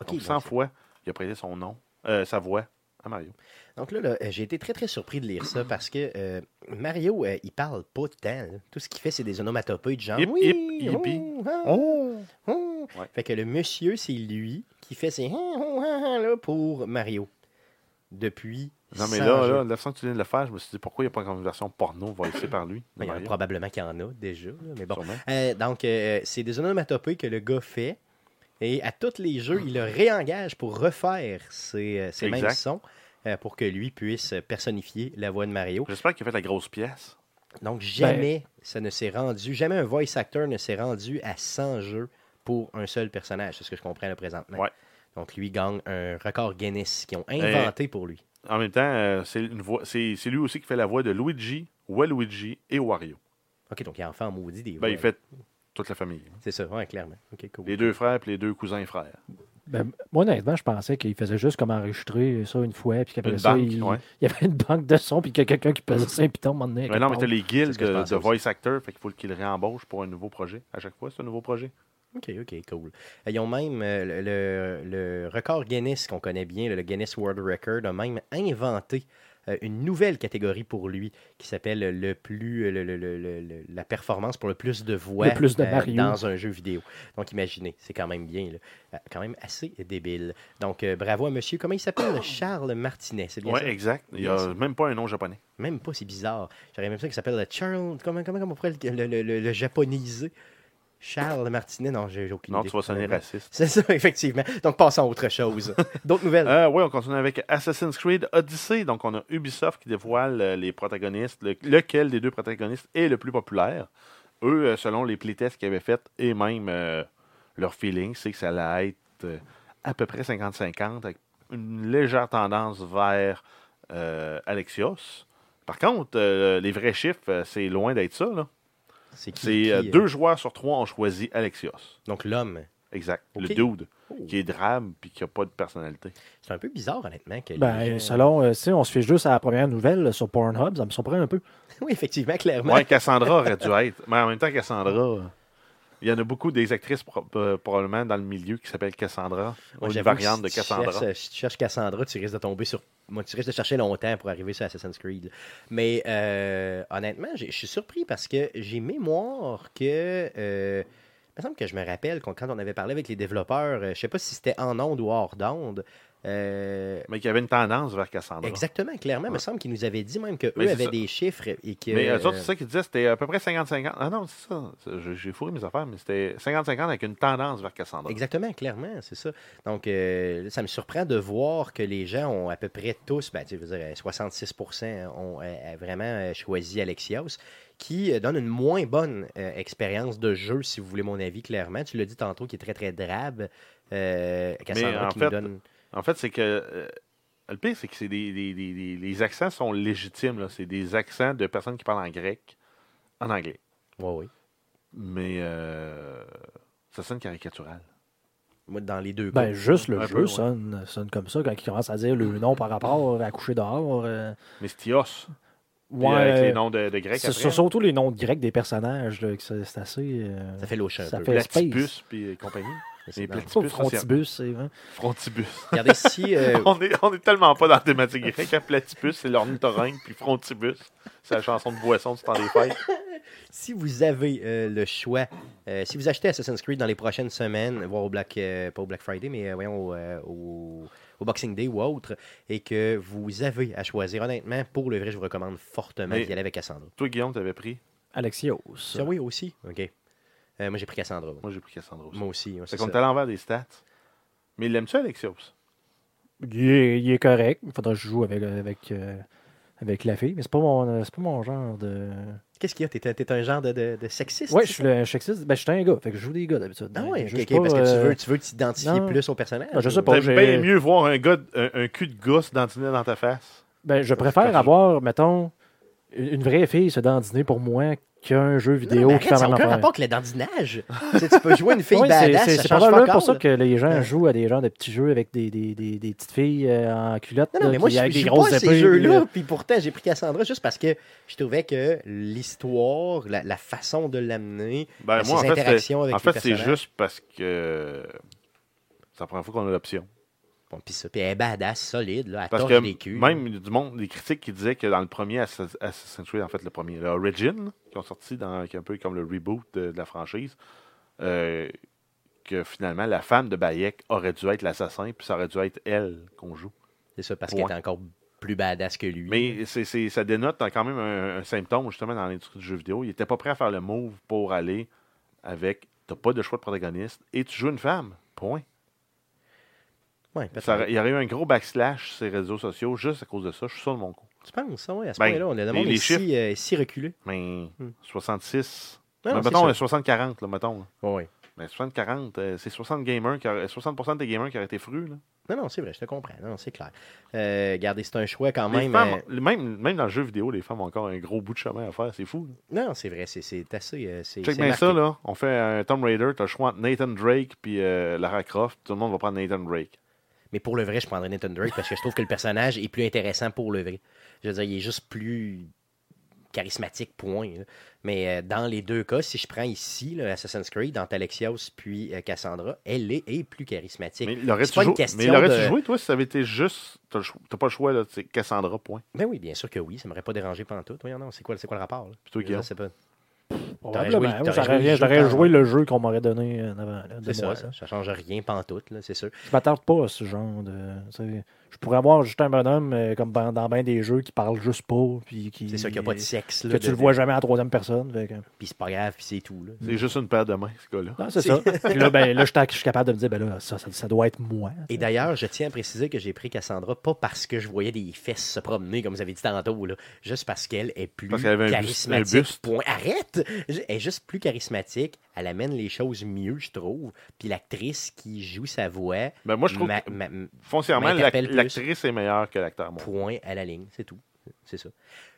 OK, Donc, donc, 100 fois, il a prêté son nom, sa voix à Mario. Donc là, là, euh, j'ai été très, très surpris de lire ça parce que euh, Mario, euh, il parle pas de temps. là. Tout ce qu'il fait, c'est des onomatopées de genre. Hip, oui, hip, oh, ah, Oh! oh. Ouais. Fait que le monsieur, c'est lui qui fait ses ah, ah, ah, là, pour Mario. Depuis. Non, mais 100 là, là, la façon que tu viens de le faire, je me suis dit pourquoi il n'y a pas une version porno voicée par lui. il y en a probablement qu'il y en a déjà. là, mais bon. Euh, donc, euh, c'est des onomatopées que le gars fait. Et à tous les jeux, il le réengage pour refaire ces, ces mêmes sons pour que lui puisse personnifier la voix de Mario. J'espère qu'il a fait la grosse pièce. Donc, jamais ça ne s'est rendu, jamais un voice actor ne s'est rendu à 100 jeux pour un seul personnage. C'est ce que je comprends là présentement. Ouais. Donc, lui gagne un record Guinness qu'ils ont inventé pour lui. En même temps, euh, c'est une voix, c'est c'est lui aussi qui fait la voix de Luigi, Waluigi et Wario. OK, donc il a enfin maudit des Ben, voix. il fait toute la famille. C'est ça, ouais, clairement. OK, cool. Les deux frères et les deux cousins et frères. Ben, moi, honnêtement, je pensais qu'il faisait juste comme enregistrer ça une fois, puis qu'après ça, banque, il, ouais. il y avait une banque de son, puis qu'il y a quelqu'un qui pesait ça moment donné, Mais non, mais t'as les je de, voice actors, fait qu'il faut qu'il réembauche pour un nouveau projet. À chaque fois, c'est un nouveau projet. OK, OK, cool. Euh, Ils ont même euh, le, le- le record Guinness qu'on connaît bien, le, le Guinness World Record, a même inventé euh, une nouvelle catégorie pour lui qui s'appelle le plus le- le- le- le- le- la performance pour le plus de voix Le plus de euh, dans un jeu vidéo. Donc imaginez, c'est quand même bien, là. Euh, quand même assez débile. Donc euh, bravo à monsieur, comment il s'appelle? Charles Martinet, c'est bien Ouais, ça? exact. Il n'y a même pas un nom japonais. Même pas, c'est bizarre. J'aurais même ça qu'il s'appelle Charles, comment, comment, comment on pourrait le, le, le- le- le japoniser? Charles Martinet, non, j'ai aucune Non, idée. tu vas sonner raciste. C'est ça, effectivement. Donc, passons à autre chose. D'autres nouvelles? Euh, oui, on continue avec Assassin's Creed Odyssey. Donc, on a Ubisoft qui dévoile euh, les protagonistes, le- lequel des deux protagonistes est le plus populaire. Eux, euh, selon les playtests qu'ils avaient fait et même euh, leur feeling, c'est que ça allait être à peu près 50-50 avec une légère tendance vers euh, Alexios. Par contre, les vrais chiffres, c'est loin d'être ça. là. C'est qui, C'est qui, euh, euh, deux joueurs sur trois ont choisi Alexios. Donc, l'homme. Exact. Le dude, Oh. qui est drabe puis qui n'a pas de personnalité. C'est un peu bizarre, honnêtement. Que Ben, gens- selon, euh, si on se fait juste à la première nouvelle là, sur Pornhub, ça me surprend un peu. Oui, effectivement, clairement. Ouais, Cassandra aurait dû être. Mais en même temps, Cassandra, euh, il y en a beaucoup des actrices pro- euh, probablement dans le milieu qui s'appellent Cassandra. ou une variante de si tu Cassandra. cherches, euh, si tu cherches Cassandra, tu risques de tomber sur. Moi, tu risques de chercher longtemps pour arriver sur Assassin's Creed. Mais euh, honnêtement, je suis surpris parce que j'ai mémoire que. euh, me semble que je me rappelle qu'on- quand on avait parlé avec les développeurs, je sais pas si c'était en onde ou hors d'onde. Euh, Mais qu'il y avait une tendance vers Cassandra. exactement, clairement. Il me semble qu'ils nous avaient dit même qu'eux avaient ça. des chiffres et que. Mais eux autres, euh, c'est ça qu'ils disaient, c'était à peu près 50-50. Ah non, c'est ça. J'ai- fourré mes affaires, mais c'était 50-50 avec une tendance vers Cassandra. Exactement, clairement, c'est ça. Donc, euh, ça me surprend de voir que les gens ont à peu près tous, ben, tu veux dire, 66% ont euh, vraiment choisi Alexios, qui donne une moins bonne euh, expérience de jeu, si vous voulez mon avis, clairement. Tu l'as dit tantôt, qui est très, très drabe. Euh, Cassandra qui fait, nous donne... En fait, c'est que. euh, le pire, c'est que c'est des, des- des- des- les accents sont légitimes. là. C'est des accents de personnes qui parlent en grec, en anglais. Ouais, oui. Mais euh, ça sonne caricatural. Moi, dans les deux Ben, cas. juste le jeu peu, ouais. sonne, comme ça quand il commence à dire le nom par rapport à coucher dehors. euh, Mais Stios, puis, ouais, avec les noms de, de grecs c'est surtout les noms de grecs des personnages. c'est assez. euh, Ça fait un ça peu. fait- Platypus, puis compagnie. C'est les platypus, Frontibus. Frontibus. Regardez si... euh, on, est, on est tellement pas dans la thématique grecque. hein. Platypus, c'est l'ornithorynque, puis Frontibus, c'est la chanson de boisson du temps des fêtes. si vous avez euh, le choix, euh, si vous achetez Assassin's Creed dans les prochaines semaines, voire au Black, euh, pas au Black Friday, mais euh, voyons au, euh, au- au Boxing Day ou autre, et que vous avez à choisir, honnêtement, pour le vrai, je vous recommande fortement d'y aller avec Cassandra. Toi, Guillaume, t'avais pris? Alexios. Ça, oui, aussi. OK. Euh, moi, j'ai pris Cassandra. moi. J'ai pris Cassandra aussi. Moi aussi. c'est qu'on est à l'envers des stats. Mais l'aimes-tu, Alexios? Il est, il est correct. Il faudra que je joue avec, avec, euh, avec la fille, mais c'est pas mon, c'est pas mon genre de. Qu'est-ce qu'il y a? T'es, t'es un genre de, de- de sexiste? Ouais, je suis le sexiste. Ben, je suis un gars. Fait que je joue des gars d'habitude. Ah ouais, je ok, joue ok, parce que tu euh, veux, tu veux t'identifier non. plus au personnage? Ben, je sais pas. Bien mieux voir un, gars, un, un cul de gosse dans ta face? Ben, je préfère avoir, mettons, une vraie fille se dandiner pour moi qu'un jeu Non, vidéo qui fait ça n'a aucun rapport avec le dandinage. tu, sais, tu peux jouer une fille c'est- badass, c'est ça c'est pour ça que les gens Ouais. jouent à des genres de petits jeux avec des, des, des, des petites filles euh, en culotte. Non, non, là, mais moi, je avec des grosses pas ces jeux-là, puis, pourtant, j'ai pris Cassandra juste parce que je trouvais que l'histoire, la, la façon de l'amener, Ben, ses moi, en fait, interactions avec en fait, c'est juste parce que c'est la première fois qu'on a l'option. Bon, puis ça, puis elle est badass, solide, là, elle Parce que des culs. même du monde, des critiques qui disaient que dans le premier Assassin's Creed, en fait, le premier, le Origin, qui ont sorti dans, qui est un peu comme le reboot de, de la franchise, euh, que finalement, la femme de Bayek aurait dû être l'assassin, puis ça aurait dû être elle qu'on joue. C'est ça, parce qu'elle est encore plus badass que lui. Mais ça dénote quand même un, un symptôme, justement, dans l'industrie du jeu vidéo. Il n'était pas prêt à faire le move pour aller avec t'as pas de choix de protagoniste et tu joues une femme. Point. Ouais. Ça il y aurait eu un gros backslash sur les réseaux sociaux juste à cause de ça. Je suis sûr de mon coup. Tu penses, ça, ouais, à ce Ben, point-là, on a le les- les est si, euh, si reculé. Mais Hmm. 66. Non, non, Mais c'est mettons ça. euh, 60-40, là, mettons. là. Ouais. Mais 60-40, euh, c'est 60 gamers, qui auraient- 60% des gamers qui auraient été frus. Là. Non, non, c'est vrai, je te comprends. Non, c'est clair. Euh, regardez, c'est un choix quand même. femmes, euh, même, même dans le jeu vidéo, les femmes ont encore un gros bout de chemin à faire. C'est fou. là. Non, c'est vrai, c'est, c'est assez. c'est, Check bien ça, là. On fait un Tomb Raider, t'as le choix entre Nathan Drake puis Lara Croft. Tout le monde va prendre Nathan Drake. Mais pour le vrai, je prendrais Nathan Drake parce que je trouve que le personnage est plus intéressant pour le vrai. Je veux dire, il est juste plus charismatique, point. là. Mais euh, dans les deux cas, si je prends ici là, Assassin's Creed, dans Alexios puis euh, Cassandra, elle est, est plus charismatique. Mais l'aurais-tu pas une joué, question mais l'aurais-tu de- joué, toi, si ça avait été juste. T'as pas le choix, là. Cassandra, point? Ben oui, bien sûr que oui, ça m'aurait pas dérangé pendant tout. Voyons, non, c'est quoi, quoi le rapport? Je Guillaume. pas. Probablement. joué- Moi, t'aurais J'aurais joué le rien- jeu j'aurais quand- joué le jeu qu'on m'aurait donné euh, en avant. C'est ça, ça, ça change rien pantoute, c'est sûr. Je m'attarde pas à ce genre de. Tu Je pourrais avoir juste un bonhomme euh, comme dans, dans bien des jeux qui parle juste pas. Puis qui, C'est qu'il n'y a pas de sexe. Là, Que tu de- le vois jamais en troisième personne. fait que- Puis c'est pas grave, puis c'est tout. Là. C'est juste une paire de mains, ce gars-là. Non, c'est ça. Puis là, ben, là je, suis- je suis capable de me dire, ben là, ça, ça, ça doit être moi. Et d'ailleurs, je tiens à préciser que j'ai pris Cassandra pas parce que je voyais des fesses se promener, comme vous avez dit tantôt, là, juste parce qu'elle est plus Parce qu'elle avait un bus- un charismatique. buste. point. Arrête! Elle est juste plus charismatique. Elle amène les choses mieux, je trouve. Puis l'actrice qui joue sa voix, Ben, moi, je trouve ma- que ma- foncièrement, l'ac-. L'actrice est meilleure que l'acteur. moi. point à la ligne, c'est tout. C'est ça.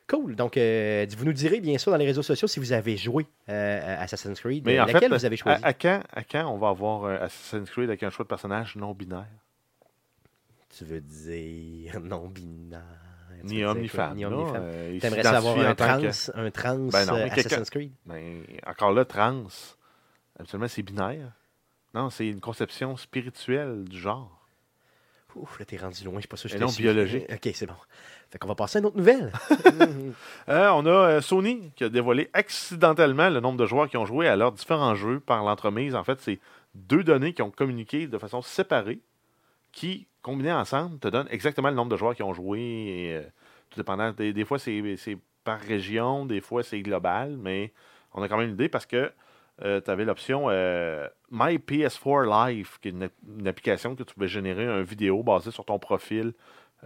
Cool. Donc, euh, vous nous direz bien sûr dans les réseaux sociaux si vous avez joué euh, Assassin's Creed. Mais en laquelle fait, vous avez à, choisi? à quand, à quand on va avoir euh, Assassin's Creed avec un choix de personnage non binaire? Tu veux dire non-binaire. Tu Ni homme ni femme. Ni homme là, ni femme. euh, T'aimerais ça avoir s'identifie un trans, que- un trans Ben non, Assassin's Creed? Mais encore là, trans, habituellement, c'est binaire. Non, c'est une conception spirituelle du genre. Ouf, là, t'es rendu loin, je suis pas sûr que je non, biologique. Ok, c'est bon. Fait qu'on va passer à une autre nouvelle. Euh, on a euh, Sony qui a dévoilé accidentellement le nombre de joueurs qui ont joué à leurs différents jeux par l'entremise. En fait, c'est deux données qui ont communiqué de façon séparée qui, combinées ensemble, te donnent exactement le nombre de joueurs qui ont joué. Et, euh, tout dépendant. Des, des fois, c'est par région, des fois, c'est global, mais on a quand même une idée parce que tu avais l'option euh, My PS4 Live, qui est une, une application que tu pouvais générer une vidéo basée sur ton profil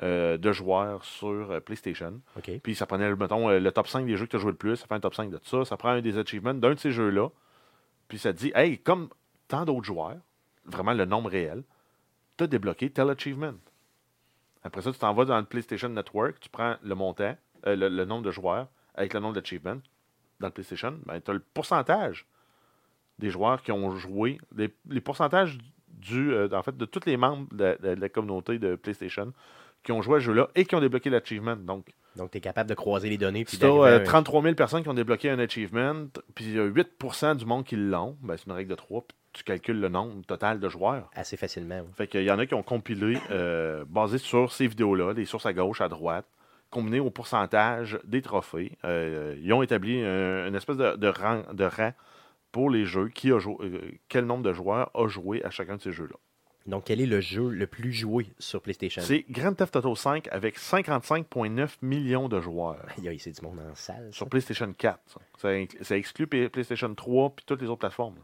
euh, de joueur sur euh, PlayStation. Puis ça prenait, mettons, euh, le top 5 des jeux que tu as joué le plus, ça fait un top 5 de ça, ça prend un des achievements d'un de ces jeux-là, puis ça te dit, hey, comme tant d'autres joueurs, vraiment le nombre réel, tu as débloqué tel achievement. Après ça, tu t'en vas dans le PlayStation Network, tu prends le montant, euh, le, le nombre de joueurs avec le nombre d'achievements dans le PlayStation, ben, tu as le pourcentage des joueurs qui ont joué, les, les pourcentages du, euh, en fait, de tous les membres de, de- de la communauté de PlayStation qui ont joué à ce jeu-là et qui ont débloqué l'achievement. Donc, Donc, tu es capable de croiser les données. Puis si tu d'arriver à un- 33 000 personnes qui ont débloqué un achievement, puis il y a 8% du monde qui l'ont, ben, c'est une règle de 3, puis tu calcules le nombre total de joueurs. Assez facilement. oui. Fait qu'il y en a qui ont compilé, euh, basé sur ces vidéos-là, des sources à gauche, à droite, combinées au pourcentage des trophées. Euh, ils ont établi un- une espèce de, de rang, de rang pour les jeux, qui a joué, euh, quel nombre de joueurs a joué à chacun de ces jeux-là. Donc, quel est le jeu le plus joué sur PlayStation? C'est Grand Theft Auto 5 avec 55,9 millions de joueurs. Aïe, c'est du monde en salle. ça. Sur PlayStation 4. Ça, ça, exclut PlayStation 3 puis toutes les autres plateformes.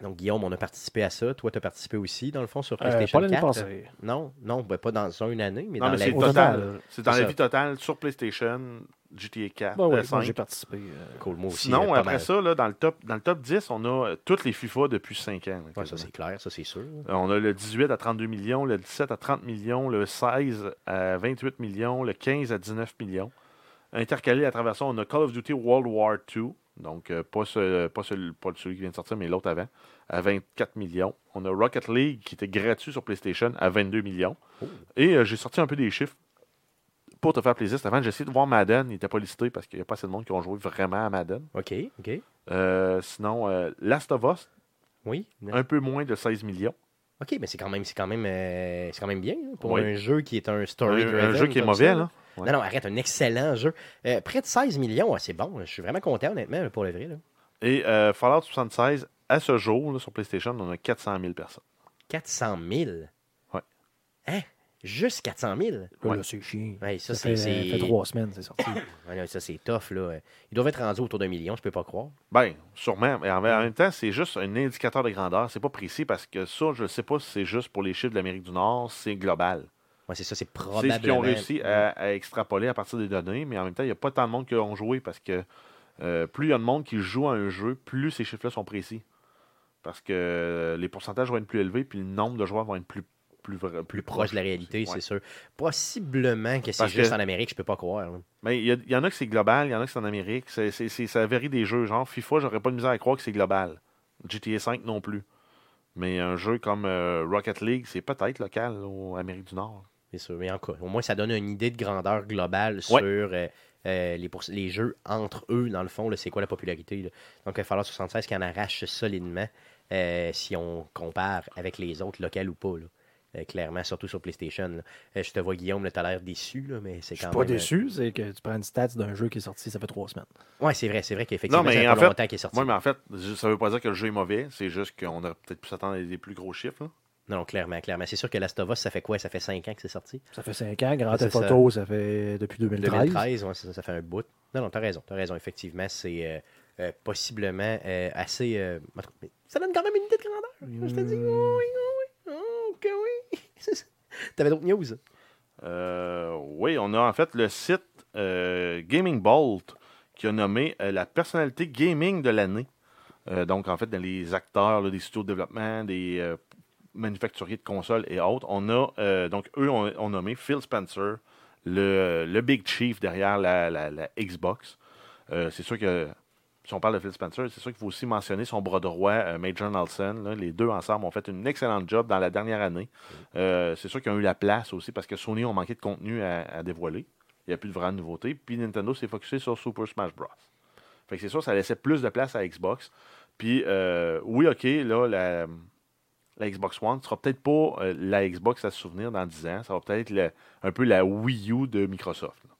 Donc, Guillaume, on a participé à ça. Toi, tu as participé aussi, dans le fond, sur Euh, PlayStation pas l'année 4. passée. Non, non, ben, pas dans une année, mais Non, dans mais la c'est Au total. total. C'est dans la vie totale sur PlayStation, GTA 4, Bah ouais, euh, moi, 5. j'ai participé. euh, Cool, moi aussi. Sinon, euh, après mal. ça, là, dans, le top, dans le top 10, on a euh, toutes les FIFA depuis 5 ans. Ouais, ça, c'est clair, ça, c'est sûr. Euh, on a le 18 à 32 millions, le 17 à 30 millions, le 16 à 28 millions, le 15 à 19 millions. Intercalé à travers ça, on a Call of Duty World War II, donc euh, pas, ce- pas, celui, pas celui qui vient de sortir, mais l'autre avant, à 24 millions. On a Rocket League qui était gratuit sur PlayStation à 22 millions. Et euh, j'ai sorti un peu des chiffres pour te faire plaisir. Avant, j'ai essayé de voir Madden, il n'était pas listé parce qu'il n'y a pas assez de monde qui ont joué vraiment à Madden. OK, OK. Euh, sinon, euh, Last of Us, Oui. un peu moins de 16 millions. OK, mais c'est quand même, c'est quand même, euh, c'est quand même bien hein, pour Oui. un jeu qui est un story un jeu qui est mauvais, là. Ouais. Non, non, arrête, un excellent jeu. Euh, près de 16 millions, c'est bon. Je suis vraiment content, honnêtement, pour le vrai. Là. Et euh, Fallout 76, à ce jour, là, sur PlayStation, on a 400 000 personnes. 400 000. Ouais. Hein? Juste 400 000? là, Ouais. là, c'est chiant. Ouais, ça, Ça, c'est. fait, c'est- fait trois semaines, c'est sorti. Ouais, ça, c'est tough, là. Ils doivent être rendus autour d'un million, je peux pas croire. Ben, sûrement. Mais en, en même temps, c'est juste un indicateur de grandeur. C'est pas précis parce que ça, je ne sais pas si c'est juste pour les chiffres de l'Amérique du Nord, c'est global. Ouais, c'est ça, c'est C'est probablement. ce qu'ils ont réussi à, à extrapoler à partir des données, mais en même temps, il n'y a pas tant de monde qui ont joué parce que euh, plus il y a de monde qui joue à un jeu, plus ces chiffres-là sont précis. Parce que euh, les pourcentages vont être plus élevés, puis le nombre de joueurs vont être plus, plus, proche de la réalité, Ouais. c'est sûr. Possiblement que c'est juste que- en Amérique, je peux pas croire. là. Mais il y, a- il y en a que c'est global, il y en a que c'est en Amérique. C'est, ça varie des jeux. Genre FIFA, j'aurais pas de misère à croire que c'est global. GTA 5 non plus. Mais un jeu comme euh, Rocket League, c'est peut-être local en Amérique du Nord. C'est sûr. Mais en cas, au moins, ça donne une idée de grandeur globale sur Ouais. euh, euh, les, jeux entre eux, dans le fond. C'est quoi la popularité? là? Donc, il va falloir 76 qui en arrache solidement si on compare avec les autres, locales ou pas. là. Euh, clairement, surtout sur PlayStation. là. Euh, je te vois, Guillaume, tu as l'air déçu, là, mais c'est Je quand suis pas même. euh, déçu, c'est que tu prends une stats d'un jeu qui est sorti, ça fait trois semaines. Oui, c'est vrai, c'est vrai qu'effectivement, Non, mais ça fait en pas fait, longtemps qu'il est sorti. Moi, mais en fait, ça veut pas dire que le jeu est mauvais. C'est juste qu'on aurait peut-être pu s'attendre à des plus gros chiffres. là. Non, clairement, clairement. C'est sûr que Last of Us, ça fait quoi? Ça fait 5 ans que c'est sorti? Ça fait cinq ans. Grand C'est Theft ça. Auto, ça fait depuis 2013. 2013, ouais, ça, ça fait un bout. Non, non, t'as raison, t'as raison. Effectivement, c'est euh, euh, possiblement euh, assez. euh, en tout cas, mais ça donne quand même une idée de grandeur. Je te dis, oui, oui, oui. Oh, que oui. T'avais d'autres news? Euh, oui, on a en fait le site euh, Gaming Bolt qui a nommé euh, la personnalité gaming de l'année. Donc, en fait, dans les acteurs là, des studios de développement, des manufacturiers de consoles et autres, on a, donc, eux ont, nommé Phil Spencer, le, Big Chief derrière la, Xbox. C'est sûr que, si on parle de Phil Spencer, c'est sûr qu'il faut aussi mentionner son bras droit, euh, Major Nelson. là. les deux ensemble ont fait une excellente job dans la dernière année. Euh, c'est sûr qu'ils ont eu la place aussi parce que Sony ont manqué de contenu à, à dévoiler. Il n'y a plus de vraies nouveautés. Puis Nintendo s'est focusé sur Super Smash Bros. Fait que c'est sûr, ça laissait plus de place à Xbox. Puis, euh, oui, OK, là, la, la Xbox One ne sera peut-être pas la Xbox à se souvenir dans 10 ans. Ça va peut-être le- un peu la Wii U de Microsoft. là.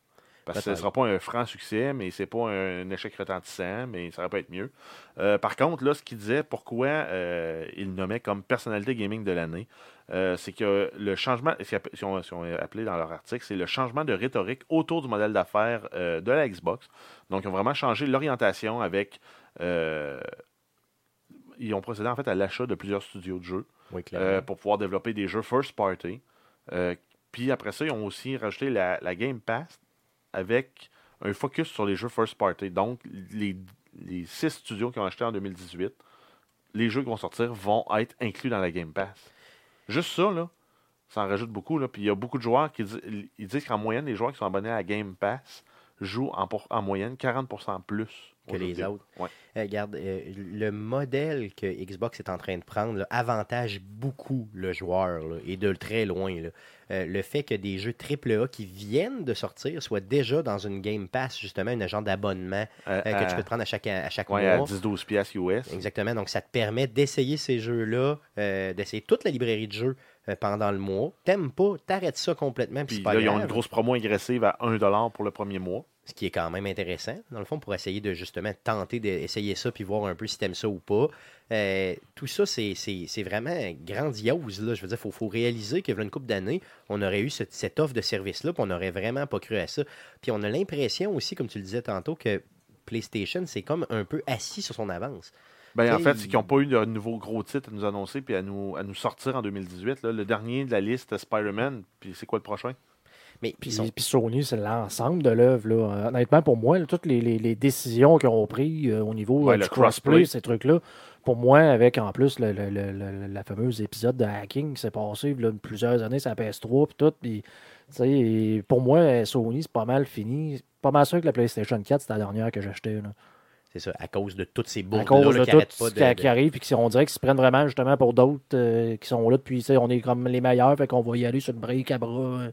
Parce que ce ne sera pas un franc succès, mais c'est pas un, échec retentissant, mais ça aurait pu être mieux. Euh, par contre, là, ce qu'il disait, pourquoi euh, il nommait comme personnalité gaming de l'année, euh, c'est que le changement, si on, si on a appelé dans leur article, c'est le changement de rhétorique autour du modèle d'affaires euh, de la Xbox. Donc, ils ont vraiment changé l'orientation avec. ils ont procédé en fait à l'achat de plusieurs studios de jeux Oui, pour pouvoir développer des jeux first party. Puis après ça, ils ont aussi rajouté la, la Game Pass avec un focus sur les jeux first party. Donc, les, les six studios qui ont acheté en 2018, les jeux qui vont sortir vont être inclus dans la Game Pass. Juste ça, là, ça en rajoute beaucoup. Là. Puis il y a beaucoup de joueurs qui disent, ils disent qu'en moyenne, les joueurs qui sont abonnés à la Game Pass jouent en, pour- en moyenne 40% plus Que les vidéo. autres. Ouais. Euh, regarde, euh, le modèle que Xbox est en train de prendre là, avantage beaucoup le joueur là, et de très loin. là. Euh, le fait que des jeux AAA qui viennent de sortir soient déjà dans une Game Pass, justement, une genre d'abonnement Euh, euh, que tu peux te prendre à chaque, à chaque ouais, à mois. 10-12 piastres US. Exactement. Donc, ça te permet d'essayer ces jeux-là, d'essayer toute la librairie de jeux pendant le mois. T'aimes pas, t'arrêtes ça complètement. Puis ils ont une grosse promo agressive à 1$ pour le premier mois. Ce qui est quand même intéressant, dans le fond, pour essayer de justement tenter d'essayer ça puis voir un peu si t'aimes ça ou pas. Euh, tout ça, c'est- vraiment grandiose. Là. Je veux dire, il faut, faut réaliser que, une couple d'années, on aurait eu cette, cette offre de service-là, puis on n'aurait vraiment pas cru à ça. Puis on a l'impression aussi, comme tu le disais tantôt, que PlayStation, c'est comme un peu assis sur son avance. Ben, en fait, c'est qu'ils n'ont pas eu de nouveau gros titre à nous annoncer puis à nous, à nous sortir en 2018. là. Le dernier de la liste, c'était Spider-Man. Puis c'est quoi le prochain? Mais Puis, sont- Sony, c'est l'ensemble de l'œuvre. là. Honnêtement, pour moi, là, toutes les, les- les décisions qu'ils ont prises euh, au niveau Ouais, euh, le du crossplay, ces trucs-là, pour moi, avec en plus le, le- le- le- la fameuse épisode de hacking qui s'est passé là, plusieurs années, ça PS3 puis tout. Sais, et pour moi, Sony, c'est pas mal fini. C'est Pas mal sûr que la PlayStation 4, c'était la dernière que j'ai achetée. là. C'est ça, à cause de toutes ces À bourdes cause de qui tout ce pas de- qui arrive, puis qu'on dirait qu'ils se prennent vraiment justement pour d'autres euh, qui sont là depuis, on est comme les meilleurs, fait qu'on va y aller sur le break à bras. euh,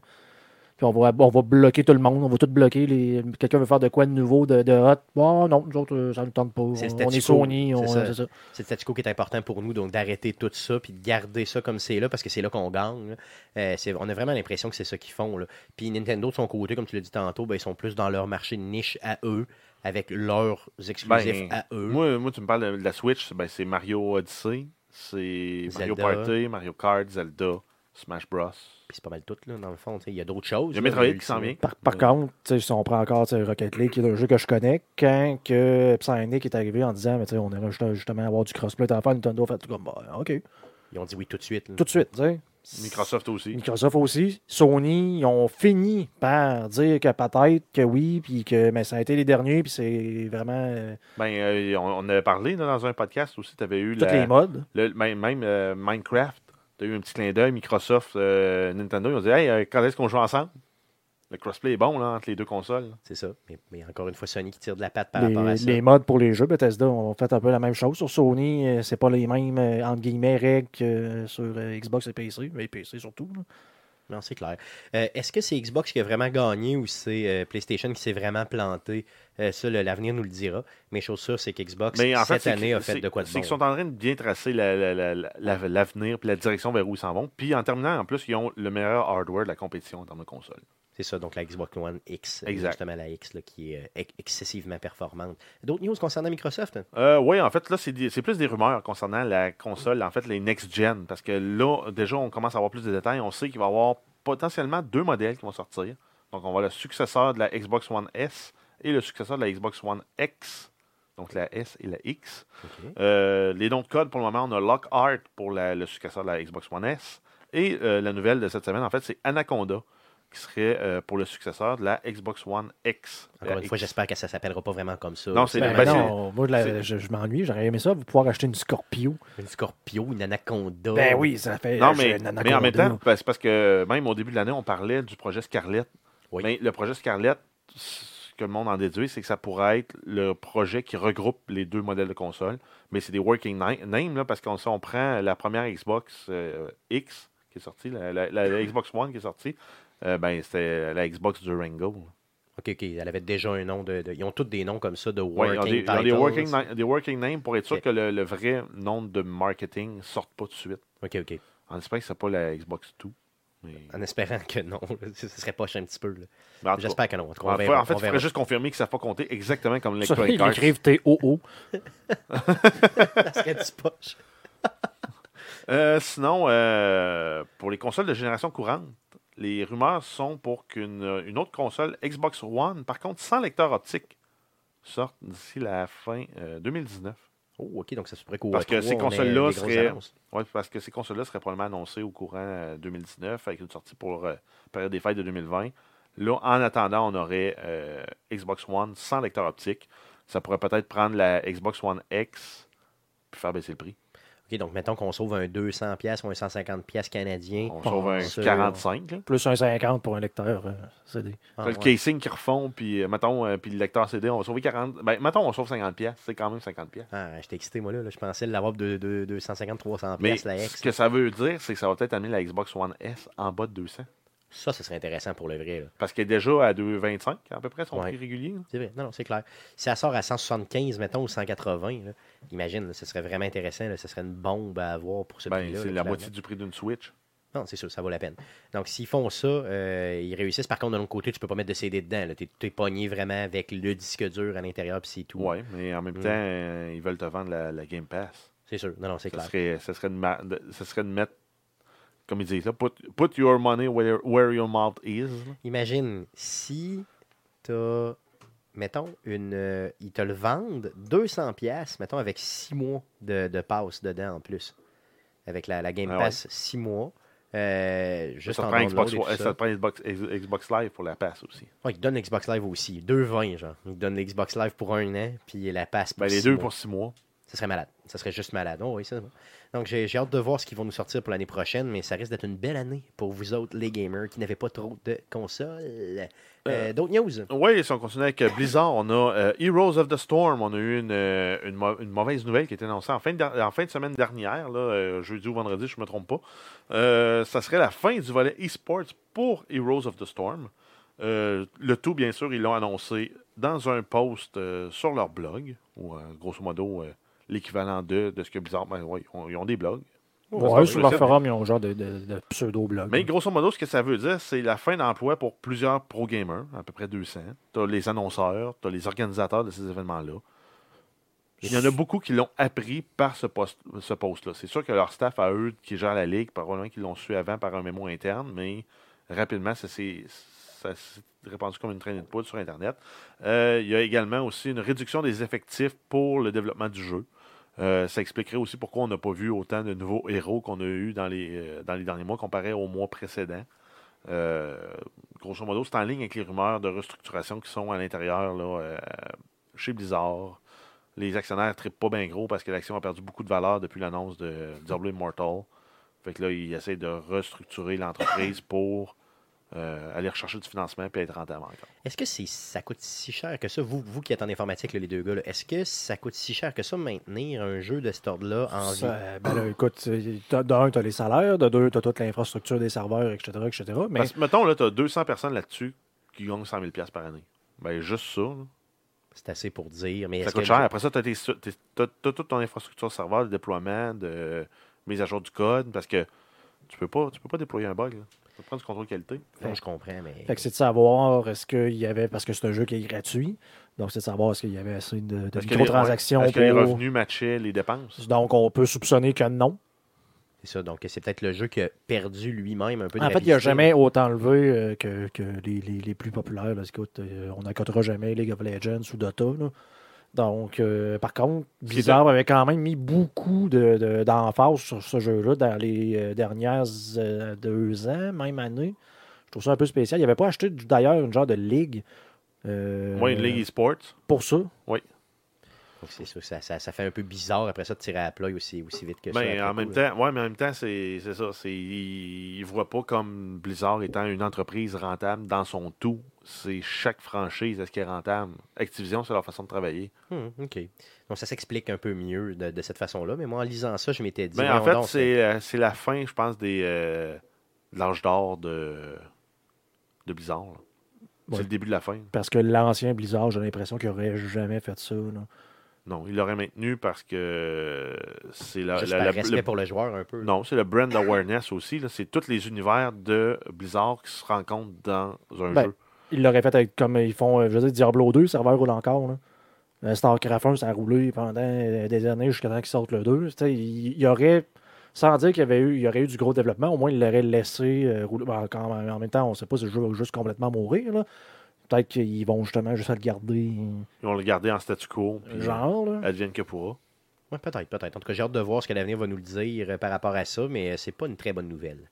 puis on va, on va bloquer tout le monde, on va tout bloquer. Les... Quelqu'un veut faire de quoi de nouveau, de, de hot. Bon, non, nous autres, euh, ça ne nous tente pas. C'est le On, on est Sony, on- c'est ça. c'est le statu quo qui est important pour nous, donc d'arrêter tout ça, puis de garder ça comme c'est là, parce que c'est là qu'on gagne. Euh, on a vraiment l'impression que c'est ça qu'ils font. là. Puis Nintendo, de son côté, comme tu l'as dit tantôt, ben, ils sont plus dans leur marché de niche à eux, avec leurs exclusifs Ben, à eux. Moi, moi, tu me parles de la Switch, ben, c'est Mario Odyssey, c'est Mario. Party, Mario Kart, Zelda, Smash Bros. Puis c'est pas mal tout, là, dans le fond. tu sais, Il y a d'autres choses. Il y a Metroid qui s'en vient. Par, par contre, tu sais, si on prend encore Rocket League, qui est un jeu que je connais, quand que Psynic est arrivé en disant, mais tu sais, on aimerait juste- justement avoir du crossplay à faire, Nintendo fait tout comme, bah, OK, Ils ont dit oui tout de suite. là. tout de suite, tu sais. Microsoft aussi. Microsoft aussi. Sony, ils ont fini par dire que peut-être que oui, puis que mais ça a été les derniers, puis c'est vraiment euh, Ben, euh, on, on avait parlé là, dans un podcast aussi. Tu avais eu tous la- les modes. le- même, même, euh, Minecraft. Tu as eu un petit clin d'œil. Microsoft, euh, Nintendo, ils ont dit Hey, quand est-ce qu'on joue ensemble? Le crossplay est bon là, entre les deux consoles. C'est ça. Mais, mais encore une fois, Sony qui tire de la patte par rapport à Les, ça. les modes pour les jeux, Bethesda ont fait un peu la même chose. Sur Sony, euh, c'est pas les mêmes, euh, entre guillemets, règles que euh, sur Xbox et PC, mais PC surtout. là. Non, c'est clair. Euh, Est-ce que c'est Xbox qui a vraiment gagné ou c'est euh, PlayStation qui s'est vraiment planté? Euh, Ça, l'avenir nous le dira. Mais chose sûre, c'est qu'Xbox, Mais en fait, cette c'est année, a fait c'est- de quoi de C'est bon. qu'ils sont en train de bien tracer la- la- la- la- la- l'avenir puis la direction vers où ils s'en vont. Puis en terminant, en plus, ils ont le meilleur hardware de la compétition en termes de console. C'est ça, donc la Xbox One X, euh, Exact. justement la X là, qui est euh, ex- excessivement performante. D'autres news concernant Microsoft? Euh, oui, en fait, là, c'est plus des rumeurs concernant la console, en fait, les next-gen. Parce que là, déjà, on commence à avoir plus de détails. On sait qu'il va y avoir potentiellement deux modèles qui vont sortir. Donc, on va le successeur de la Xbox One S et le successeur de la Xbox One X. Donc, la S et la X. Euh, les noms de code, pour le moment, on a Lockhart pour la- le successeur de la Xbox One S. Et la nouvelle de cette semaine, en fait, c'est Anaconda, qui serait euh, pour le successeur de la Xbox One X. Encore La une fois, j'espère que ça s'appellera pas vraiment comme ça. Non, c'est Ben, ben, non, moi, la- je, je m'ennuie, j'aurais aimé ça, pouvoir acheter une Scorpio. Une Scorpio, une Anaconda. Ben oui, ça fait. Non, j'ai mais, une mais en même temps, c'est parce que même au début de l'année, on parlait du projet Scarlett. Oui. Mais le projet Scarlett, ce que le monde en déduit, c'est que ça pourrait être le projet qui regroupe les deux modèles de console. Mais c'est des working names, là, parce qu'on on prend la première Xbox euh, X qui est sortie, la, la- la- la Xbox One qui est sortie, euh, ben, c'était la Xbox Durango. Ok, ok, elle avait déjà un nom de. de- ils ont tous des noms comme ça de Ouais, ils working ont des, ils des working, na- des working names pour être sûr que le, le vrai nom de marketing ne sorte pas tout de suite. Ok, ok. En espérant que ce pas la Xbox 2. Mais... En espérant que non. Ce serait poche un petit peu. là. Mais en tout cas, J'espère que non. En tout cas, on en fait, verra, en fait, on il faudrait juste confirmer qu'ils ne savent pas compter exactement comme l'Electronic ils Arts. écrivent TOO. Ça serait du poche. Euh, sinon, euh, pour les consoles de génération courante, les rumeurs sont pour qu'une une autre console Xbox One, par contre sans lecteur optique, sorte d'ici la fin euh, 2019. Oh, ok, donc ça se pourrait qu'au Parce que E3, ces consoles-là seraient-. Oui, parce que ces consoles-là seraient probablement annoncées au courant euh, 2019 avec une sortie pour euh, période des fêtes de 2020. Là, en attendant, on aurait euh, Xbox One sans lecteur optique. Ça pourrait peut-être prendre la Xbox One X puis faire baisser le prix. Ok, donc mettons qu'on sauve un 200$ pièces ou un 150$ pièces canadien. On sauve un sur- 45. là. Plus un 50 pour un lecteur euh, CD. Ah, le ouais. casing qui refond, puis euh, mettons, euh, puis le lecteur CD, on va sauver 40. Ben, mettons, on sauve 50 pièces, c'est quand même 50 pièces. Ah, j'étais excité, moi, là. là. Je pensais l'avoir de, de, 250-300$, Mais pièces, la X. ce que ça veut dire, c'est que ça va peut-être amener la Xbox One S en bas de 200. Ça, ce serait intéressant pour le vrai. là. Parce qu'elle est déjà à 2,25 à peu près son Ouais. prix régulier. C'est vrai. Non, non, c'est clair. Si elle sort à 175, mettons, ou 180, là, imagine, là, ce serait vraiment intéressant. Ce serait une bombe à avoir pour ce Ben, prix-là. c'est la moitié du prix d'une Switch. Non, c'est sûr, ça vaut la peine. Donc, s'ils font ça, euh, ils réussissent. Par contre, de l'autre côté, tu peux pas mettre de CD dedans. Tu es, pogné vraiment avec le disque dur à l'intérieur, puis c'est tout. Ouais, mais en même Mm. temps, euh, ils veulent te vendre la, la Game Pass. C'est sûr. Non, non, c'est clair. serait, ça, serait de ma- de, ça serait de mettre, comme ils disent, là, put, put your money where, where your mouth is. Imagine si tu as, mettons, une, euh, ils te le vendent 200 pièces, mettons, avec 6 mois de, de passe dedans en plus. Avec la, la Game Ah ouais? Pass, 6 mois. Euh, juste ça, en prend Xbox, et tout ça prend Xbox, Xbox Live pour la passe aussi. Ouais, ils donnent l'Xbox Live aussi. 2,20 genre. Ils donnent l'Xbox Live pour un an, puis la passe pour Ben, les deux mois. pour six mois. Ça serait malade. Ça serait juste malade. Oh, oui, ça. Donc, j'ai hâte de voir ce qu'ils vont nous sortir pour l'année prochaine, mais ça risque d'être une belle année pour vous autres, les gamers, qui n'avaient pas trop de consoles. Euh, D'autres news? Oui, si on continue avec euh, Blizzard, on a euh, Heroes of the Storm. On a eu une, euh, une, mauvaise nouvelle qui a été annoncée en fin de, der- en fin de semaine dernière, là, euh, jeudi ou vendredi, je ne me trompe pas. Euh, ça serait la fin du volet eSports pour Heroes of the Storm. Euh, le tout, bien sûr, ils l'ont annoncé dans un post euh, sur leur blog, ou euh, grosso modo euh, l'équivalent de, de ce que Blizzard. Ben, ouais, ils, ont, ils ont des blogs. Ouais, sur leur forum, ils ont un genre de, de- de pseudo-blog. Mais grosso modo, ce que ça veut dire, c'est la fin d'emploi pour plusieurs pro-gamers, à peu près 200. Tu as les annonceurs, tu as les organisateurs de ces événements-là. Il y en a beaucoup qui l'ont appris par ce poste, ce poste-là. C'est sûr que leur staff à eux, qui gèrent la ligue, probablement qu'ils l'ont su avant par un mémo interne, mais rapidement, ça s'est ça s'est répandu comme une traînée de poudre sur Internet. Euh, il y a également aussi une réduction des effectifs pour le développement du jeu. Euh, ça expliquerait aussi pourquoi on n'a pas vu autant de nouveaux héros qu'on a eu dans les, euh, dans les derniers mois comparé au mois précédent. Euh, grosso modo, c'est en ligne avec les rumeurs de restructuration qui sont à l'intérieur euh, chez Blizzard. Les actionnaires ne pas bien gros parce que l'action a perdu beaucoup de valeur depuis l'annonce de Diablo Immortal. Fait que là, ils essaient de restructurer l'entreprise pour euh, aller rechercher du financement et être rentable encore. Est-ce que c'est ça coûte si cher que ça, vous, vous qui êtes en informatique, là, les deux gars, là, est-ce que ça coûte si cher que ça maintenir un jeu de cet ordre-là en vie? Ben là, écoute, d'un, tu as les salaires, de deux, tu as toute l'infrastructure des serveurs, etc. etc. mais Parce que, mettons, là, tu as 200 personnes là-dessus qui gagnent 100 000 par année. Ben, juste ça. là. C'est assez pour dire. Mais Ça coûte que cher. Après ça, tu as, toute ton infrastructure serveur de déploiement, de mise à jour du code, parce que tu peux pas, tu peux pas déployer un bug. Là. Tu peux prendre du contrôle qualité. Non, je comprends, mais. Fait que c'est de savoir est-ce qu'il y avait, parce que c'est un jeu qui est gratuit, donc c'est de savoir est-ce qu'il y avait assez de, microtransactions Est-ce que les revenus matchaient les dépenses? Donc on peut soupçonner que non. C'est ça. Donc, c'est peut-être le jeu qui a perdu lui-même un peu de En fait, il n'y a rapidité. jamais autant levé euh, que, que les, les- les plus populaires. là. Écoute, euh, on n'accotera jamais League of Legends ou Dota. là. Donc, euh, par contre, Blizzard avait quand même mis beaucoup de- de- d'emphase sur ce jeu-là dans les euh, dernières euh, deux ans, même année. Je trouve ça un peu spécial. Il n'avait pas acheté d'ailleurs une genre de ligue. euh, Moi, une Ligue eSports. Pour ça. C'est ça, ça, ça, ça fait un peu bizarre après ça de tirer à plat aussi, aussi vite que ça. Ben, après en même coup, temps, ouais, mais en même temps, c'est ça. Ils ne voient pas comme Blizzard étant une entreprise rentable dans son tout. C'est chaque franchise, est-ce qu'elle est rentable? Activision, c'est leur façon de travailler. OK. Donc, ça s'explique un peu mieux de, de cette façon-là. Mais moi, en lisant ça, je m'étais dit. Mais en voyons fait, c'est euh, c'est la fin, je pense, des euh, de l'âge d'or de, de Blizzard. là. C'est Ouais. le début de la fin. Parce que l'ancien Blizzard, j'ai l'impression qu'il aurait jamais fait ça. là. Non, il l'aurait maintenu parce que c'est la, Juste la- respect le- pour le joueur un peu. Non, c'est le brand awareness aussi. là. C'est tous les univers de Blizzard qui se rencontrent dans un Ben, jeu. Ils l'auraient fait avec, comme ils font, euh, je veux dire, Diablo 2, le serveur roule encore. Là. Euh, StarCraft 1, ça a roulé pendant euh, des années jusqu'à temps qu'ils sortent le 2. Tu sais, Il y aurait, sans dire qu'il y, avait eu, il y aurait eu du gros développement, au moins il l'aurait laissé euh, rouler. Ben, quand- en même temps, on ne sait pas si le jeu va juste complètement mourir. là. Peut-être qu'ils vont justement juste le garder Ils vont le garder en statu quo. Genre. Là. advienne que pourra. Ouais, peut-être, peut-être. En tout cas, j'ai hâte de voir ce que l'avenir va nous le dire par rapport à ça, mais c'est pas une très bonne nouvelle.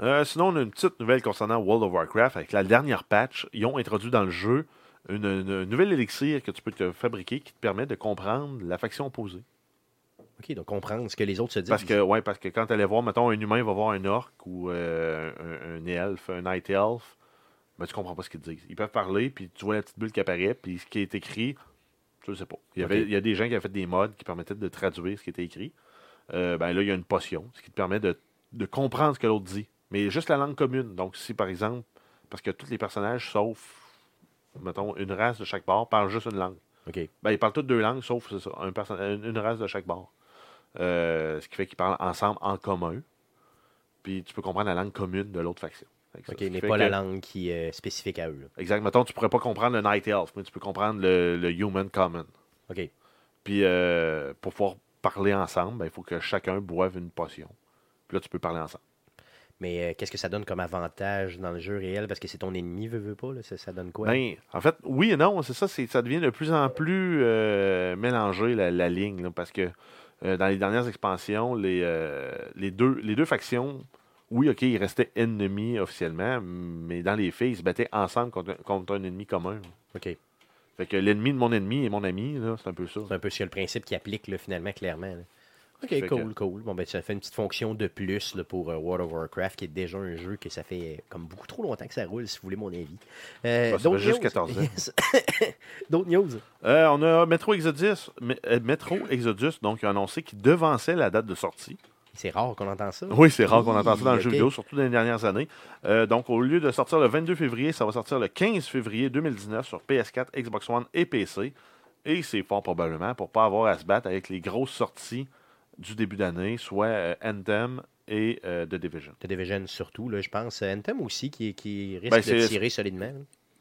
Euh, sinon, on a une petite nouvelle concernant World of Warcraft. Avec la dernière patch, ils ont introduit dans le jeu une, une nouvelle élixir que tu peux te fabriquer qui te permet de comprendre la faction opposée. OK, donc comprendre ce que les autres se disent. Parce que, ouais, parce que quand tu allais voir, mettons, un humain va voir un orc ou euh, un, un elfe, un night elf, ben, tu comprends pas ce qu'ils disent. Ils peuvent parler, puis tu vois la petite bulle qui apparaît, puis ce qui est écrit, tu le sais pas. Il y, avait, il y a des gens qui avaient fait des mods qui permettaient de traduire ce qui était écrit. Euh, ben là, il y a une potion, ce qui te permet de, de comprendre ce que l'autre dit. Mais juste la langue commune. Donc, si par exemple, parce que tous les personnages, sauf, mettons, une race de chaque bord, parlent juste une langue. OK. Ben, ils parlent toutes deux langues, sauf ça, un une, une race de chaque bord. Euh, ce qui fait qu'ils parlent ensemble en commun. Puis tu peux comprendre la langue commune de l'autre faction. Ça, OK, mais pas que- la langue qui est spécifique à eux. là. Exact. Mettons, tu pourrais pas comprendre le Night Elf, mais tu peux comprendre le, le Human Common. OK. Puis euh, pour pouvoir parler ensemble, ben, il faut que chacun boive une potion. Puis là, tu peux parler ensemble. Mais euh, qu'est-ce que ça donne comme avantage dans le jeu réel? Parce que c'est ton ennemi, veut, veut pas. Là. Ça, ça donne quoi? Ben, en fait, oui et non, c'est ça, ça devient de plus en plus euh, mélangé la, la ligne, là, parce que euh, dans les dernières expansions, les, les, deux, les deux factions, oui, ok, ils restaient ennemis officiellement, mais dans les faits, ils se battaient ensemble contre, contre un ennemi commun. OK. Fait que l'ennemi de mon ennemi est mon ami, c'est un peu ça. C'est un peu que le principe qui applique, là, finalement, clairement. là. OK, Fait cool, que- cool. Bon, ben, ça fait une petite fonction de plus là, pour euh, World of Warcraft, qui est déjà un jeu que ça fait euh, comme beaucoup trop longtemps que ça roule, si vous voulez mon avis. Euh, Bah, ça d'autres fait juste news? 14 ans. D'autres news? Euh, on a Metro Exodus, Me- Metro Exodus, donc, a annoncé qu'il devançait la date de sortie. C'est rare qu'on entend ça. Oui, c'est rare qu'on entend ça dans le jeu vidéo, surtout dans les dernières années. Euh, donc, au lieu de sortir le 22 février, ça va sortir le 15 février 2019 sur PS4, Xbox One et PC. Et c'est fort probablement pour pas avoir à se battre avec les grosses sorties du début d'année, soit euh, Anthem et euh, The Division. The Division surtout, là, je pense. Euh, Anthem aussi, qui, qui risque Ben, de tirer solidement.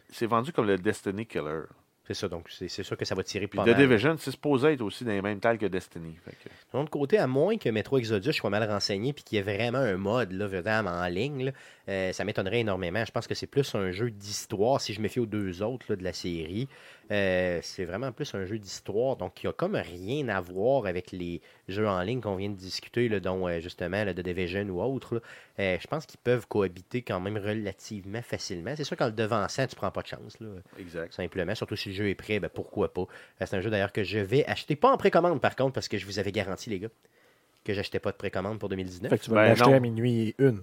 C'est vendu comme le Destiny Killer. C'est ça, donc c'est sûr que ça va tirer pas The mal. Division, c'est supposé être aussi dans les mêmes tales que Destiny. Fait que- D'un autre côté, à moins que Metro Exodus soit mal renseigné puis qu'il y ait vraiment un mode là, vraiment en ligne, là, euh, ça m'étonnerait énormément. Je pense que c'est plus un jeu d'histoire si je me fie aux deux autres là, de la série. Euh, c'est vraiment plus un jeu d'histoire, donc il n'y a comme rien à voir avec les jeux en ligne qu'on vient de discuter, là, dont euh, justement le The Division ou autre. là. Euh, je pense qu'ils peuvent cohabiter quand même relativement facilement. C'est sûr qu'en le devançant, tu prends pas de chance. Là Exact. simplement. Surtout si le jeu est prêt, ben pourquoi pas. Euh, C'est un jeu d'ailleurs que je vais acheter, pas en précommande par contre, parce que je vous avais garanti, les gars, que j'achetais pas de précommande pour 2019, Fait que tu vas Ben, l'acheter à minuit et une.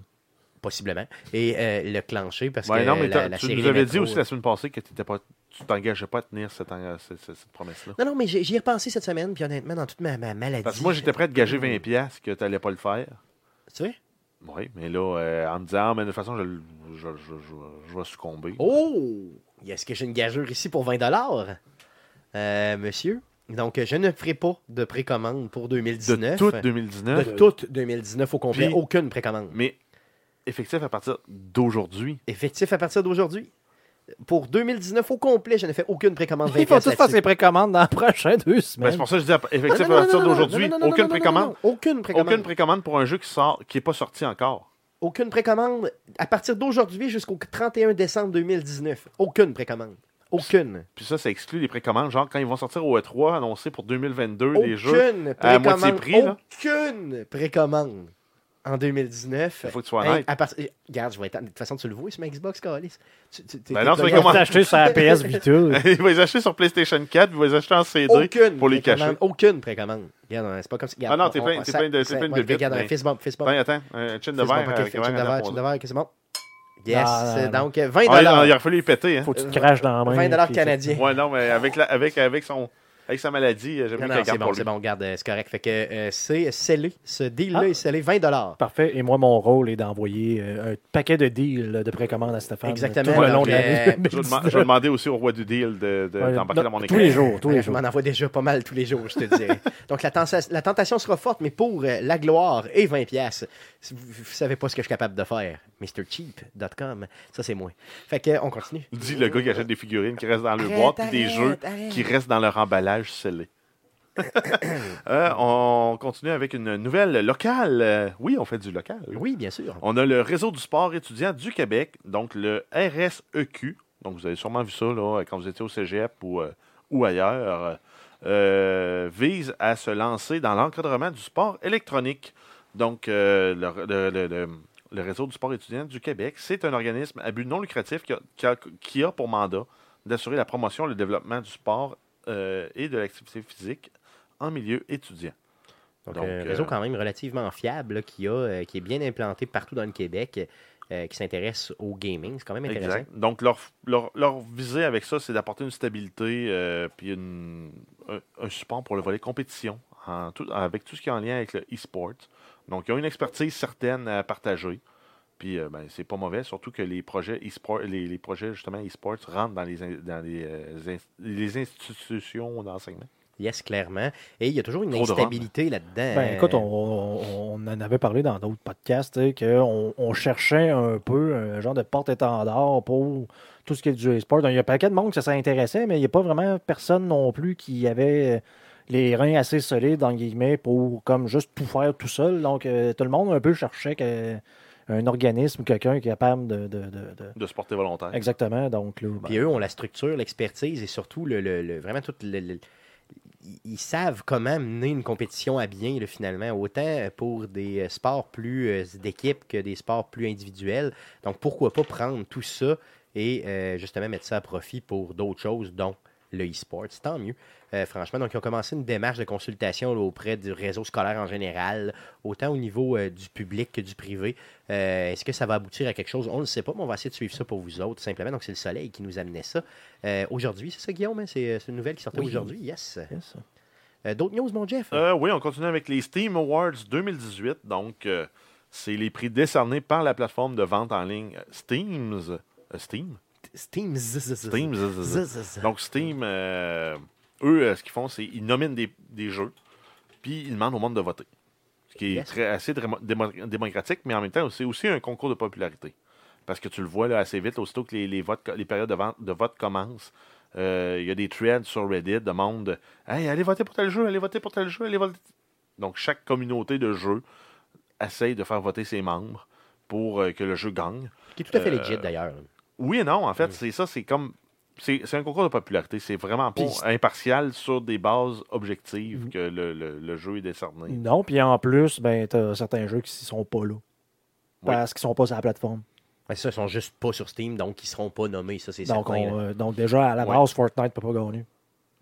possiblement. Et euh, le clencher, parce Ouais, que non, mais la, tu série nous avais dit aussi la semaine passée que t'étais pas, tu t'engageais pas à tenir cette, en- cette- cette- cette promesse-là? Non, non, mais j'y ai repensé cette semaine, puis honnêtement, dans toute ma, ma maladie. Parce que moi, j'étais prêt à te gager 20$ piastres que tu n'allais pas le faire. Tu sais? Oui, mais là, euh, en me disant, Ah, mais de toute façon, je, je, je, je- je vais succomber. Oh! Est-ce que j'ai une gageure ici pour 20 euh, Monsieur? Donc, je ne ferai pas de précommande pour de 2019. tout De 2019, toute 2019 au complet, Puis- aucune précommande. mais effectif à partir d'aujourd'hui. Effectif à partir d'aujourd'hui? Pour 2019 au complet, je n'ai fait aucune précommande 20 Il faut tous faire ses précommandes dans les prochaines deux Ben, semaines. c'est pour ça que je dis non, à partir d'aujourd'hui. Aucune précommande. Aucune précommande. Aucune précommande pour un jeu qui sort, qui n'est pas sorti encore. Aucune précommande à partir d'aujourd'hui jusqu'au 31 décembre 2019. Aucune précommande. Aucune. Puis ça, ça exclut les précommandes. Genre, quand ils vont sortir au E3, annoncés pour 2022, les jeux, Aucune à moitié précommande. prix, là. Aucune précommande en 2019. il faut que tu sois Hey, honnête. à part- Regarde, je vais être... de toute façon, tu le vois sur ma Xbox, Calis. Tu, tu, t'es- Ben non, c'est t'es- comment- Comment t'acheter sur la PS Vita? il va les acheter sur PlayStation 4, il va les acheter en CD Aucune pour les cacher. Aucune précommande. Regarde, c'est pas comme ça. Ah non, t'es plein- t'es plein plein de bébites, Regarde, un fist bump, fist bump. Ben, attends, un chin de verre. avec chin un de verre chin de verre, ok, c'est bon? Yes, Non, non, non. donc euh, 20 Ah, il, il aurait fallu les péter, hein. Faut que tu te craches dans la main. 20 dollars canadiens. Ouais, non, mais avec, la, avec, avec son, Avec sa maladie, euh, j'aime bien c'est garde bon, pour c'est bon, regarde, euh, c'est correct. Fait que euh, c'est scellé. Ce deal-là Ah. est scellé 20 Parfait. Et moi, mon rôle est d'envoyer euh, un paquet de deals de précommande à Stéphane. Exactement. Tout le long de l'année. Je vais, demander, aussi au roi du deal de- de- Ouais, d'embarquer non, dans mon tous équipe. les jours, tous les Ouais, Je jours. m'en envoie déjà pas mal tous les jours, je te dirais. Donc, la, tentation sera forte, mais pour euh, la gloire et 20$. piastres, si Vous ne savez pas ce que je suis capable de faire. MrCheap.com, ça c'est moi. Fait que, on continue. Dit le gars qui achète des figurines qui restent dans le boîte puis des arrête, jeux arrête. qui restent dans leur emballage scellé. Euh, on continue avec une nouvelle locale. Oui, on fait du local. Oui, bien sûr. On a le réseau du sport étudiant du Québec, donc le RSEQ. Donc, vous avez sûrement vu ça là, quand vous étiez au cégep ou, euh, ou ailleurs. euh, vise à se lancer dans l'encadrement du sport électronique. Donc, le, le- le- le- le réseau du sport étudiant du Québec, c'est un organisme à but non lucratif qui a, qui a- qui a pour mandat d'assurer la promotion et le développement du sport euh, et de l'activité physique en milieu étudiant. Donc, Donc, un réseau euh, quand même relativement fiable là, qui, a, euh, qui est bien implanté partout dans le Québec, euh, qui s'intéresse au gaming. C'est quand même intéressant. Exact. Donc, leur, leur, leur visée avec ça, c'est d'apporter une stabilité euh, puis une- un, un support pour le volet compétition en tout- avec tout ce qui est en lien avec le e-sport. Donc, ils ont une expertise certaine à partager. Puis, euh, ben, c'est pas mauvais, surtout que les projets e-sport, les, les projets justement e-sport rentrent dans les, dans les, euh, les institutions d'enseignement. Yes, clairement. Et il y a toujours une Trop instabilité là-dedans. Ben, écoute, on, on- on en avait parlé dans d'autres podcasts, qu'on on cherchait un peu un genre de porte-étendard pour tout ce qui est du sport. Donc, il y a un paquet de monde que ça s'intéressait, mais il n'y a pas vraiment personne non plus qui avait les reins assez solides, en guillemets, pour comme juste tout faire tout seul. Donc, euh, tout le monde un peu cherchait que- un organisme, quelqu'un qui est capable de... de- de- de- De se porter volontaire. Exactement. Donc, là, ben, Puis eux ont la structure, l'expertise et surtout le, le- le- vraiment tout le, le- ils- savent comment mener une compétition à bien là, finalement, autant pour des euh, sports plus euh, d'équipe que des sports plus individuels. Donc pourquoi pas prendre tout ça et euh, justement mettre ça à profit pour d'autres choses, dont le e-sport. Tant mieux. Euh, franchement, donc ils ont commencé une démarche de consultation là, auprès du réseau scolaire en général, autant au niveau euh, du public que du privé. Euh, Est-ce que ça va aboutir à quelque chose? On ne le sait pas, mais on va essayer de suivre ça pour vous autres, simplement. Donc, c'est le soleil qui nous amenait ça. Euh, aujourd'hui, c'est ça, Guillaume? hein? C'est une nouvelle qui sortait Oui. aujourd'hui? Yes. yes. Euh, D'autres news, mon Jeff? Euh, oui, on continue avec les Steam Awards 2018. Donc, euh, c'est les prix décernés par la plateforme de vente en ligne Steams. Steam? Steam. Steam. Donc, Steam, euh, eux, euh, ce qu'ils font, c'est qu'ils nominent des, des jeux, puis ils demandent au monde de voter. Ce qui est très, assez démo- démo- démocratique, mais en même temps, c'est aussi un concours de popularité. Parce que tu le vois là, assez vite, aussitôt que les, les votes, les périodes de, vente- de vote commencent, euh, il y a des threads sur Reddit de monde Hey, allez voter pour tel jeu, allez voter pour tel jeu, allez voter. Donc, chaque communauté de jeu essaye de faire voter ses membres pour euh, que le jeu gagne. Qui est tout à fait Euh, legit, d'ailleurs. Oui et non, en fait, c'est ça, c'est comme. C'est c'est un concours de popularité. C'est vraiment pas impartial sur des bases objectives Mhm. que le, le- le jeu est décerné. Non, puis en plus, ben, tu as certains jeux qui ne sont pas là. Parce qu'ils sont pas sur la plateforme. Ouais, ça, ils sont juste pas sur Steam, donc ils seront pas nommés, ça, c'est Donc, certain. on, euh, donc, déjà, à la Ouais. base, Fortnite peut pas gagner.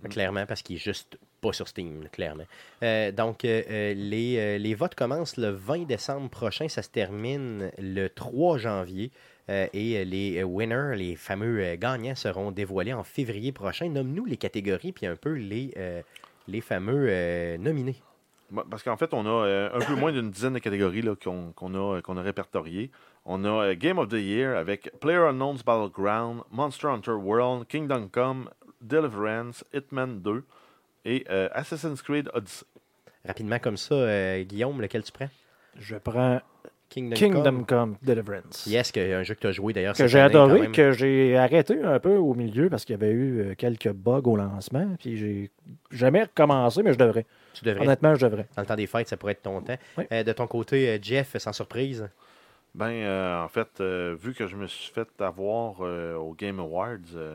Clairement, parce qu'il est juste pas sur Steam, clairement. Euh, donc, euh, euh, les, euh, les votes commencent le 20 décembre prochain. Ça se termine le 3 janvier. Euh, et euh, les euh, winners, les fameux euh, gagnants, seront dévoilés en février prochain. Nomme-nous les catégories, puis un peu les, euh, les fameux euh, nominés. Parce qu'en fait, on a euh, un peu moins d'une dizaine de catégories là, qu'on qu'on a, qu'on a répertoriées. On a euh, Game of the Year avec Player Unknown's Battleground, Monster Hunter World, Kingdom Come, Deliverance, Hitman 2 et euh, Assassin's Creed Odyssey. Rapidement comme ça, euh, Guillaume, lequel tu prends? Je prends Kingdom, Kingdom Come. Come Deliverance. Yes, que, un jeu que tu as joué d'ailleurs. que j'ai adoré, que j'ai arrêté un peu au milieu parce qu'il y avait eu euh, quelques bugs au lancement. Puis j'ai jamais recommencé, mais je devrais. Tu devrais. Honnêtement, je devrais. Dans le temps des fêtes, ça pourrait être ton temps. Oui. Euh, de ton côté, euh, Jeff, sans surprise. Ben, euh, en fait, euh, vu que je me suis fait avoir euh, au Game Awards, euh,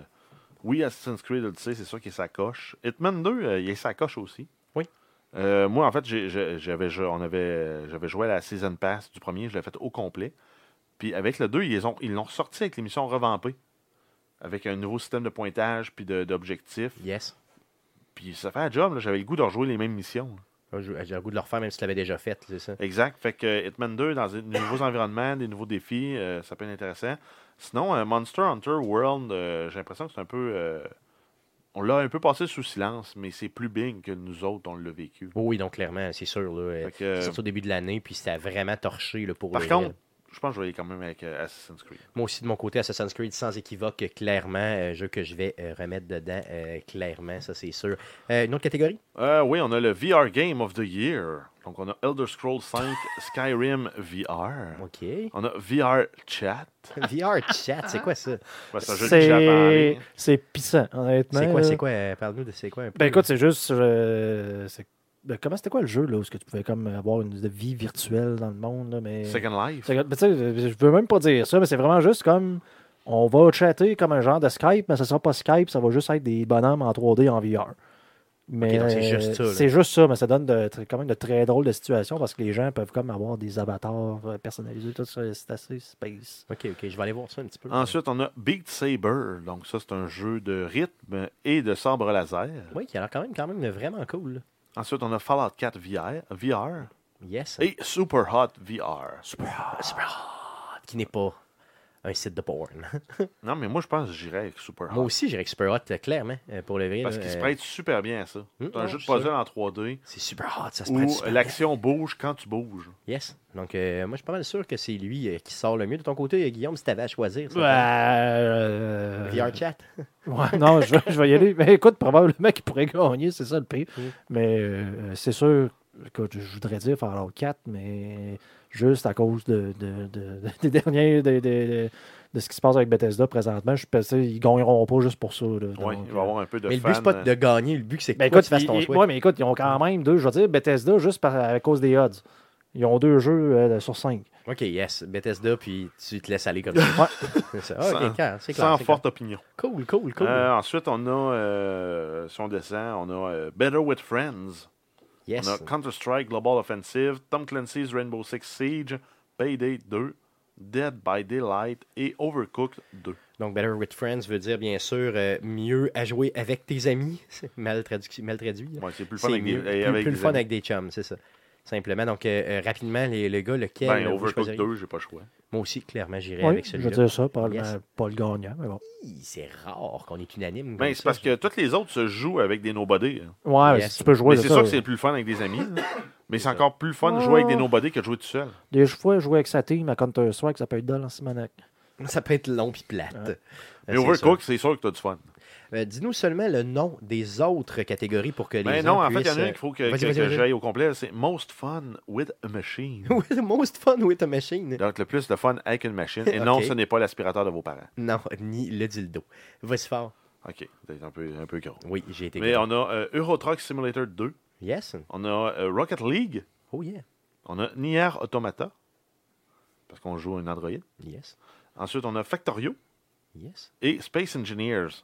oui, Assassin's Creed Odyssey, c'est sûr qu'il est sa coche. Hitman 2, euh, il est sa coche aussi. Euh, moi, en fait, j'avais on avait, j'avais joué à la Season Pass du premier, je l'ai fait au complet. Puis avec le 2, ils ont- ils l'ont ressorti avec l'émission revampée. Avec un nouveau système de pointage puis d'objectifs. Yes. Puis ça fait un job, j'avais le goût de rejouer les mêmes missions. j'ai le goût de le refaire, même si tu l'avais déjà fait, c'est ça. Exact. Fait que Hitman 2, dans des nouveaux environnements, des nouveaux défis, euh, ça peut être intéressant. Sinon, euh, Monster Hunter World, euh, j'ai l'impression que c'est un peu. Euh, on l'a un peu passé sous silence, mais c'est plus big que nous autres, on l'a vécu. Oui, donc clairement, c'est sûr. Là, euh, c'est sorti au début de l'année, puis c'était vraiment torché là, pour par contre. Je pense que je vais aller quand même avec euh, Assassin's Creed. Moi aussi, de mon côté, Assassin's Creed, sans équivoque, clairement, euh, jeu que je vais euh, remettre dedans, euh, clairement, ça c'est sûr. Euh, une autre catégorie? Euh, oui, on a le VR Game of the Year. Donc, on a Elder Scrolls 5 Skyrim VR. Ok. On a VR Chat. VR chat, c'est quoi ça? Ben, c'est un jeu de chat en C'est pissant, honnêtement. C'est quoi, c'est quoi Parle-nous de c'est quoi un peu? Ben écoute, c'est juste. euh, c'est- ben, comment c'était quoi le jeu là où est-ce que tu pouvais comme avoir une vie virtuelle dans le monde là, mais Second Life. Ben, sais, je veux même pas dire ça, mais c'est vraiment juste comme on va chatter comme un genre de Skype, mais ça sera pas Skype, ça va juste être des bonhommes en 3D en VR. Mais c'est juste ça. C'est juste ça, mais ça donne de, quand même de très drôles de situations parce que les gens peuvent comme avoir des avatars euh, personnalisés, tout ça, c'est assez space. Ok, ok, je vais aller voir ça un petit peu. Ensuite, on a Beat Saber. Donc, ça, c'est un jeu de rythme et de sabre laser. Oui, qui a l'air quand même, quand même vraiment cool. Ensuite, on a Fallout 4 VR, VR Yes. et Super Hot VR. Super, super hot, qui n'est pas un site de porn. Non, mais moi, je pense que j'irais avec Super Hot. Moi aussi, j'irais avec Super Hot, euh, clairement, euh, pour le vrai. Parce qu'il se euh, prête super bien à ça. C'est un jeu de puzzle sûr. en 3D C'est super hot, ça se prête super l'action bouge quand tu bouges. Yes. Donc, euh, moi, je suis pas mal sûr que c'est lui euh, qui sort le mieux. De ton côté, Guillaume, si t'avais à choisir. ça, Euh, VR chat. Ouais, non, je vais, je vais y aller. Mais écoute, probablement qu'il pourrait gagner, c'est ça le pire. Mm. Mais euh, c'est sûr, écoute, je voudrais dire Fallout 4, mais juste à cause de, de- de- des derniers, de, de- de- de ce qui se passe avec Bethesda présentement, je pense qu'ils gagneront pas juste pour ça. là. Oui, il va y avoir un peu de Mais le but, c'est pas de gagner. Le but, c'est que ben toi, écoute, tu fasses ton ils, choix. ouais, mais écoute, ils ont quand même deux, je veux dire, Bethesda juste par- à cause des odds. Ils ont deux jeux euh, sur cinq. Ok, yes. Bethesda, puis tu te laisses aller comme ça. C'est ça. Ah, Sans- clair, clair. Forte opinion. Cool, cool, cool. Euh, ensuite, on a, euh, si on descend, on a euh, Better with Friends. Yes. On a Counter-Strike Global Offensive, Tom Clancy's Rainbow Six Siege, Payday 2, Dead by Daylight et Overcooked 2. Donc, Better with Friends veut dire, bien sûr, euh, mieux à jouer avec tes amis. C'est mal traduit. Mal traduit. Ouais, c'est plus le fun C'est avec des, mieux- et plus, avec plus le fun amis. avec des chums, c'est ça. Simplement. Donc, euh, euh, rapidement, les, les gars, lequel Ben, vous Overcooked choisiriez? 2, j'ai pas le choix. Moi aussi, clairement, j'irai Oui, avec je veux celui-là. dire ça, pas, Yes. le gagnant. Mais bon. C'est rare qu'on est unanime. Ben, c'est parce que toutes les autres se jouent avec des nobody. hein. Ouais, Yes. si tu peux jouer c'est sûr que c'est plus le fun avec des amis. Mais c'est encore plus le fun de jouer avec des nobody que de jouer tout seul. Des fois, jouer avec sa team à Counter-Strike, ça peut être dans en Simonac. Ça peut être long puis plate. Ouais. Euh, Mais Overcooked, c'est sûr que tu as du fun. Euh, Dis-nous seulement le nom des autres catégories pour que les Mais gens non, en fait, il y en a euh, une qu'il faut que, Vas-y, que- que j'aille au complet. C'est Most Fun with a Machine. Most fun with a machine. Donc, le plus de fun avec une machine. Et non, ce n'est pas l'aspirateur de vos parents. Non, ni le dildo. Vas-y fort. OK, c'est un peu, un peu gros. Oui, j'ai été. Mais gros. on a euh, Euro Truck Simulator 2. Yes. On a euh, Rocket League. Oh yeah. On a Nier Automata. Parce qu'on joue un Android. Yes. Ensuite, on a Factorio Yes. et Space Engineers.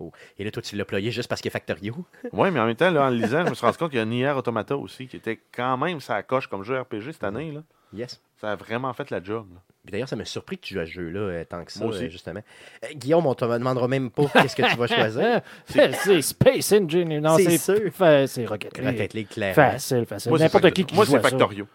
Oh. Et là, toi, tu l'as ployé juste parce qu'il a Factorio. Oui, mais en même temps, là, en le lisant, je me suis rendu compte qu'il y a Nier Automata aussi, qui était quand même sa coche comme jeu RPG cette année. Là. Yes. Ça a vraiment fait la job. d'ailleurs, ça m'a surpris que tu joues à ce jeu-là euh, tant que ça, Moi aussi. euh, justement. Euh, Guillaume, on te demandera même pas qu'est-ce que tu vas choisir. C'est Space Engine. Non, C'est c'est sûr. fa- C'est Rocket League. Rocket League, clairement. Facile, facile. Moi, c'est N'importe Factor- qui qui Moi, joue c'est ça. Factorio.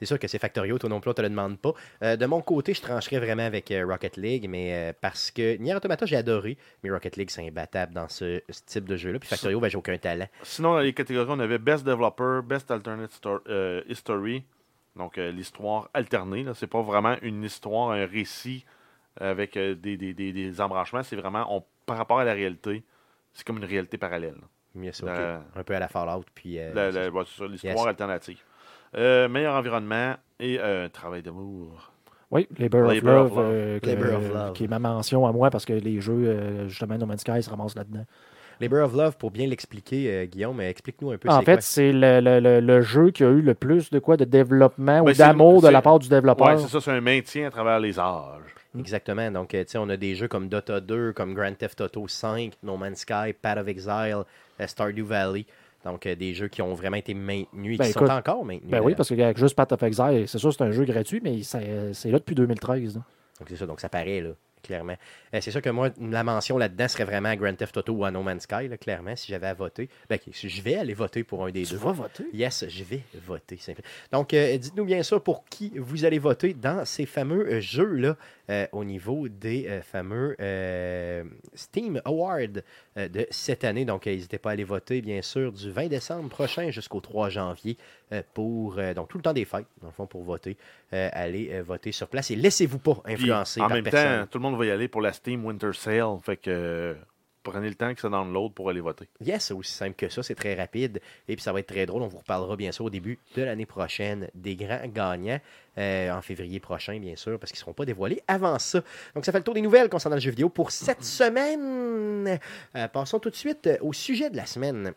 C'est sûr que c'est Factorio, toi non plus, on te le demande pas. Euh, de mon côté, je trancherais vraiment avec euh, Rocket League, mais euh, parce que Nier Automata, j'ai adoré, mais Rocket League, c'est imbattable dans ce, ce type de jeu-là. Puis Factorio, ben, j'ai aucun talent. Sinon, dans les catégories, on avait Best Developer, Best Alternate Sto- euh, History. Donc, l'histoire alternée. C'est pas vraiment une histoire, un récit avec des, des, des, des embranchements. C'est vraiment, on, par rapport à la réalité, c'est comme une réalité parallèle. La-. Un peu à la Fallout, puis... euh, ouais, l'histoire alternative. Euh, meilleur environnement et euh, travail d'amour. Oui, Labor, of Labor of Love, Love. euh, que- Labor of Love. qui est ma mention à moi parce que les jeux, euh, justement, No Man's Sky se ramassent là-dedans. Labor of Love, pour bien l'expliquer, euh, Guillaume, euh, explique-nous un peu En c'est fait, c'est le, le- le- le jeu qui a eu le plus de quoi de développement Ben, ou d'amour de la part du développeur. Ouais, c'est ça, c'est un maintien à travers les âges. Exactement. Donc, euh, tu sais, on a des jeux comme Dota 2, comme Grand Theft Auto 5, No Man's Sky, Path of Exile, euh, Stardew Valley. Donc, euh, des jeux qui ont vraiment été maintenus et Ben, qui écoute, sont encore maintenus. Ben oui, d'ailleurs. parce que juste Path of Exile, c'est sûr c'est un jeu gratuit, mais c'est là depuis 2013. là. Donc, c'est ça. Donc, ça paraît, là. clairement. Euh, c'est sûr que moi, la mention là-dedans serait vraiment Grand Theft Auto ou à No Man's Sky, là, clairement, si j'avais à voter. Ben, je vais aller voter pour un des Tu deux. vas voter? Yes, je vais voter. Donc, euh, dites-nous bien sûr pour qui vous allez voter dans ces fameux euh, jeux-là euh, au niveau des euh, fameux euh, Steam Awards de cette année. Donc, n'hésitez pas à aller voter, bien sûr, du 20 décembre prochain jusqu'au 3 janvier pour, donc, tout le temps des fêtes, dans le fond, pour voter. Allez voter sur place et laissez-vous pas Puis, influencer en par même personne. temps, tout le monde va y aller pour la Steam Winter Sale. Fait que prenez le temps que ça download pour aller voter. Yes, c'est aussi simple que ça, c'est très rapide. Et puis ça va être très drôle. On vous reparlera bien sûr au début de l'année prochaine des grands gagnants, euh, en février prochain, bien sûr, parce qu'ils ne seront pas dévoilés avant ça. Donc ça fait le tour des nouvelles concernant le jeu vidéo pour cette semaine. Euh, passons tout de suite euh, au sujet de la semaine.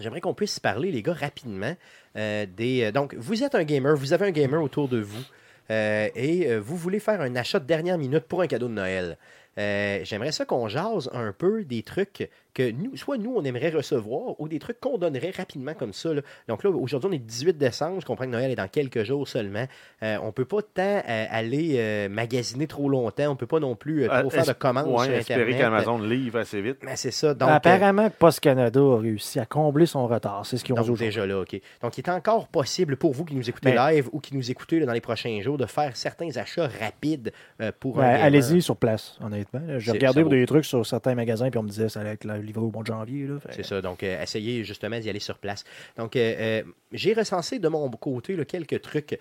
J'aimerais qu'on puisse parler, les gars, rapidement. euh, des, donc, vous êtes un gamer, vous avez un gamer autour de vous euh, et euh, vous voulez faire un achat de dernière minute pour un cadeau de Noël. Euh, J'aimerais ça qu'on jase un peu des trucs que nous, soit nous, on aimerait recevoir ou des trucs qu'on donnerait rapidement comme ça. là. Donc là, aujourd'hui, on est le 18 décembre. Je comprends que Noël est dans quelques jours seulement. Euh, on peut pas tant euh, aller euh, magasiner trop longtemps. On peut pas non plus euh, trop Euh, faire de es- commandes ouais, sur espérer Internet. qu'Amazon livre assez vite. Mais c'est ça. Donc, euh, Apparemment, Post Canada a réussi à combler son retard. C'est ce qu'ils ont dit donc, aujourd'hui. déjà là, OK. Donc, il est encore possible pour vous qui nous écoutez Mais- live ou qui nous écoutez là, dans les prochains jours de faire certains achats rapides euh, pour Ouais, un. Allez-y sur place, honnêtement. J'ai regardé des trucs sur certains magasins, puis on me disait ça allait être la- livré au mois de janvier. C'est ça. Donc, euh, essayez justement d'y aller sur place. Donc, euh, euh, j'ai recensé de mon côté là, quelques trucs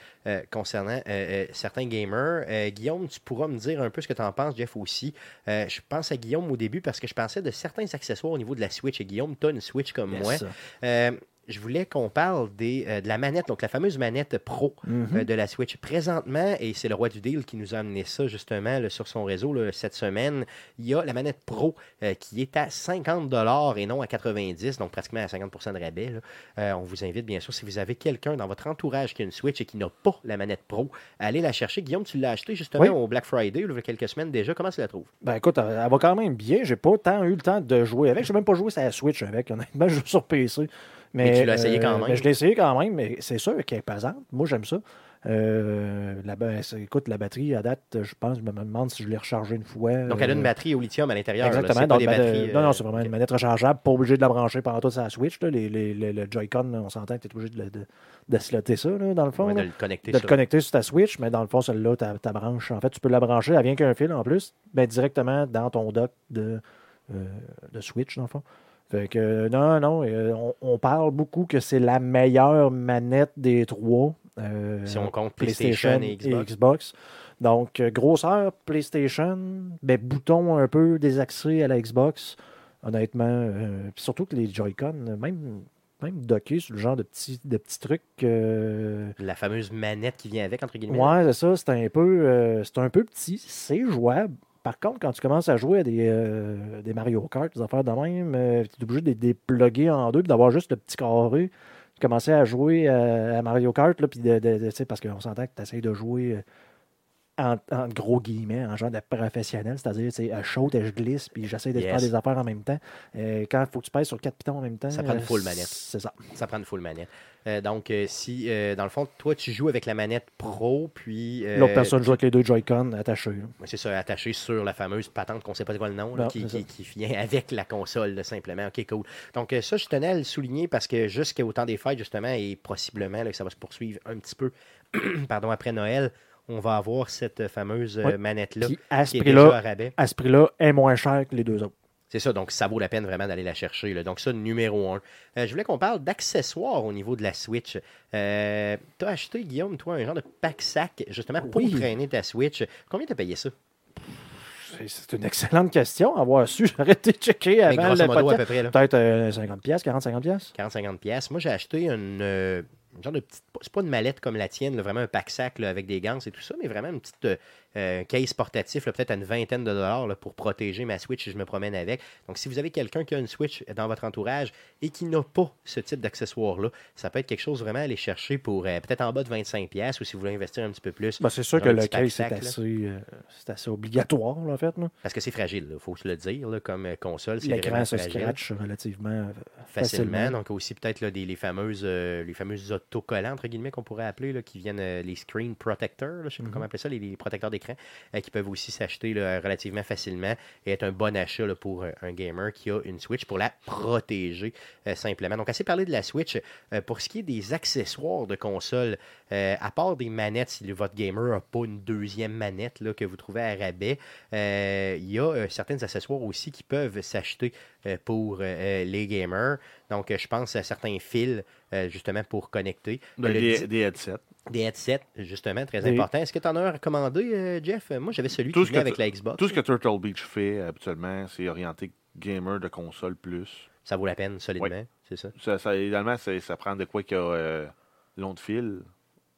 concernant certains gamers. Guillaume, tu pourras me dire un peu ce que tu en penses, Jeff aussi. Je pense à Guillaume au début parce que je pensais de certains accessoires au niveau de la Switch. Et Guillaume, tu as une Switch comme Yes. moi. Je voulais qu'on parle des, euh, de la manette, donc la fameuse manette Pro Mhm. euh, de la Switch. Présentement, et c'est le roi du deal qui nous a amené ça justement là, sur son réseau là, cette semaine, il y a la manette Pro euh, qui est à 50 et non à 90 donc pratiquement à 50% de rabais. là. On vous invite bien sûr, si vous avez quelqu'un dans votre entourage qui a une Switch et qui n'a pas la manette Pro, à aller la chercher. Guillaume, tu l'as acheté justement Oui. au Black Friday il y a quelques semaines déjà. Comment tu la trouves? Ben écoute, elle, elle va quand même bien. J'ai pas tant eu le temps de jouer avec. J'ai même pas joué sur la Switch avec. Honnêtement, je joue sur PC. Mais, Mais tu l'as essayé quand même. ben, je l'ai essayé quand même, mais c'est sûr qu'elle est pesante. Moi, j'aime ça. Euh, la, écoute, la batterie, à date, je pense, je me demande si je l'ai rechargée une fois. Donc elle a une Euh, batterie au lithium à l'intérieur. là. Exactement. Pas donc, des batteries, euh, non, euh, non, c'est vraiment une manette rechargeable, pas obligé de la brancher pendant toute sa Switch. Là. Les, les, les- le Joy-Con, on s'entend que tu es obligé de, de, de slotter ça, là, dans le fond. Ouais, de le connecter de sur- le connecter sur ta Switch, mais dans le fond, celle-là, ta, ta branche, en fait, tu peux la brancher, elle vient qu'un fil en plus, ben, directement dans ton dock de, euh, de Switch, dans le fond. Fait que, non, non, euh, on, on parle beaucoup que c'est la meilleure manette des trois. euh, Si on compte PlayStation et Xbox. Donc, euh, grosseur, PlayStation, ben, bouton un peu désaxé à la Xbox, honnêtement. euh, surtout que les Joy-Con, même, même dockés sur le genre de petits, de petits trucs. euh, La fameuse manette qui vient avec, entre guillemets. Ouais, c'est ça. C'est un peu, c'est un peu petit. C'est jouable. Par contre, quand tu commences à jouer à des, euh, Mario Kart, des affaires de même, euh, tu es obligé de les en deux, puis d'avoir juste le petit carré. Commencer à jouer à Mario Kart, là, puis de, tu parce qu'on s'entend que tu essaies de jouer euh, en, en gros guillemets, en genre de professionnel, c'est-à-dire c'est chaud et je glisse, puis j'essaie de Yes. faire des affaires en même temps. Euh, quand il faut que tu pèses sur quatre pitons en même temps, Ça prend une euh, full manette. C'est ça. Ça prend une full manette. Euh, donc, si, dans le fond, toi, tu joues avec la manette Pro, puis... L'autre personne joue avec les deux Joy-Con attachés. C'est ça, attaché sur la fameuse patente qu'on ne sait pas quoi le nom, là, Non, qui, qui- qui vient avec la console, là, simplement. OK, cool. Donc, ça, je tenais à le souligner parce que jusqu'au temps des fêtes, justement, et possiblement là, que ça va se poursuivre un petit peu pardon, après Noël, on va avoir cette fameuse euh, manette-là Qui, à ce prix-là, à ce prix-là, est moins cher que les deux autres. C'est ça, donc ça vaut la peine vraiment d'aller la chercher. là. Donc ça, numéro un. Euh, je voulais qu'on parle d'accessoires au niveau de la Switch. Euh, tu as acheté, Guillaume, toi, un genre de pack-sac, justement, pour Oui. traîner ta Switch. Combien t'as payé ça? C'est- une excellente question. Avoir su, j'aurais été checké avant le modo, à peu près. Peut-être euh, 50 pièces, 40-50 pièces. 40-50 pièces. Moi, j'ai acheté une genre de petite... C'est pas une mallette comme la tienne, vraiment un pack-sac avec des gants et tout ça, mais vraiment une petite euh, euh, case portatif, peut-être à une vingtaine de dollars là, pour protéger ma Switch si je me promène avec. Donc, si vous avez quelqu'un qui a une Switch dans votre entourage et qui n'a pas ce type d'accessoire-là, ça peut être quelque chose vraiment à aller chercher pour euh, peut-être en bas de 25 pièces ou si vous voulez investir un petit peu plus. Ben, c'est sûr que un le case, c'est assez, euh, c'est assez obligatoire, là, en fait. là. Parce que c'est fragile, il faut se le dire, là, comme console. L'écran se scratch relativement facilement. facilement. Donc aussi peut-être des, les fameuses euh, les fameuses autocollants entre guillemets qu'on pourrait appeler là, qui viennent les screen protectors, je sais pas Mhm. comment appeler ça, les, les protecteurs d'écran euh, qui peuvent aussi s'acheter relativement facilement et être un bon achat pour un gamer qui a une Switch pour la protéger euh, simplement. Donc, assez parlé de la Switch. Euh, pour ce qui est des accessoires de console, à part des manettes, si votre gamer n'a pas une deuxième manette que vous trouvez à rabais, il y a certains accessoires aussi qui peuvent s'acheter pour les gamers. Donc, euh, je pense à certains fils, euh, justement, pour connecter. Ben, Le des, headsets. des headsets, justement, très Oui. important. Est-ce que tu en as un recommandé, euh, Jeff? Moi, j'avais celui Tout qui ce venait que avec la Xbox. Tout ce que Turtle Beach fait habituellement, c'est orienté gamer de console plus. Ça vaut la peine, solidement, c'est ça? Ça, ça, idéalement, ça prend de quoi qu'il y a euh, long de fil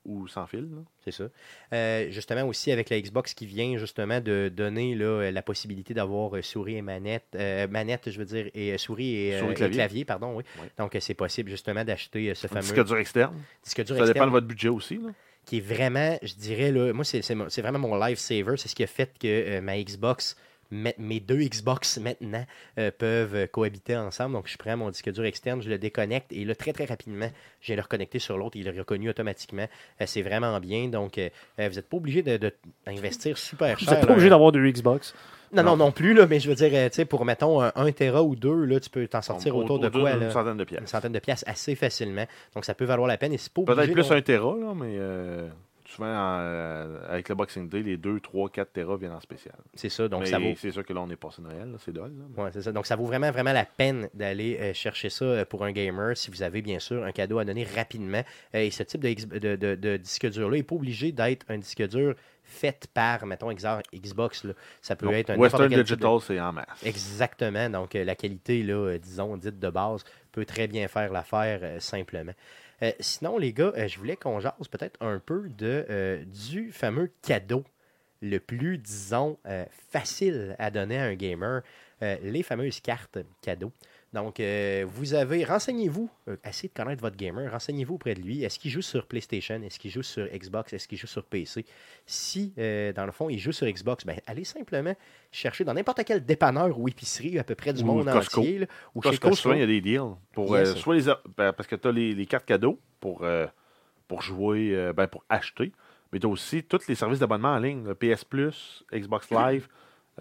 ou sans fil. C'est ça. Euh, justement, aussi avec la Xbox qui vient justement de donner là, la possibilité d'avoir euh, souris et manette, euh, manette, je veux dire, et euh, souris et, euh, clavier. pardon, oui. Donc, euh, c'est possible justement d'acheter euh, ce Un fameux disque dur externe. disque dur Ça dépend de votre budget aussi. là. qui est vraiment, je dirais, là, moi, c'est, mon- vraiment mon lifesaver. C'est ce qui a fait que euh, ma Xbox, mes, mes deux Xbox maintenant, euh, peuvent euh, cohabiter ensemble. Donc, je prends mon disque dur externe, je le déconnecte et là, très, très rapidement, je viens le reconnecter sur l'autre. Il est reconnu automatiquement. Euh, c'est vraiment bien. Donc, euh, vous n'êtes pas obligé de, de- d'investir super Vous cher. n'êtes pas obligé d'avoir deux Xbox. Non, non, non plus, là, mais je veux dire, tu sais, pour, mettons, un, 1 Tera ou 2, là, tu peux t'en sortir Au- autour de quoi, d'une là? centaine de Une pièces. centaine de pièces assez facilement. Donc, ça peut valoir la peine et c'est pas obligé Peut-être plus un Tera, là, mais euh, souvent, euh, avec le Boxing Day, les 2, 3, 4 Tera viennent en spécial. C'est ça, donc mais ça vaut... c'est sûr que là, on est passé Noël, c'est Ouais, c'est ça. Donc, ça vaut vraiment, vraiment la peine d'aller euh, chercher ça euh, pour un gamer si vous avez, bien sûr, un cadeau à donner rapidement. Euh, et ce type de, X- de- de- de disque dur-là n'est pas obligé d'être un disque dur fait par, mettons, Xbox. là. Ça peut Donc, être un Western de- Digital, c'est en masse. Exactement. Donc, la qualité, là, disons, dite de base, peut très bien faire l'affaire euh, simplement. Euh, sinon, les gars, euh, je voulais qu'on jase peut-être un peu de, euh, du fameux cadeau le plus, disons, facile à donner à un gamer, les fameuses cartes cadeaux. Donc, euh, vous avez, renseignez-vous, euh, essayez de connaître votre gamer, renseignez-vous auprès de lui. Est-ce qu'il joue sur PlayStation? Est-ce qu'il joue sur Xbox? Est-ce qu'il joue sur PC? Si, euh, dans le fond, il joue sur Xbox, ben, allez simplement chercher dans n'importe quel dépanneur ou épicerie à peu près du Ou monde Costco. entier. là, ou chez Costco, souvent, il y a des deals. Pour, Yes. soit les, ben, parce que tu as les, les cartes cadeaux pour, euh, pour jouer, ben, pour acheter. Mais tu as aussi tous les services d'abonnement en ligne. PS Plus, Xbox Live,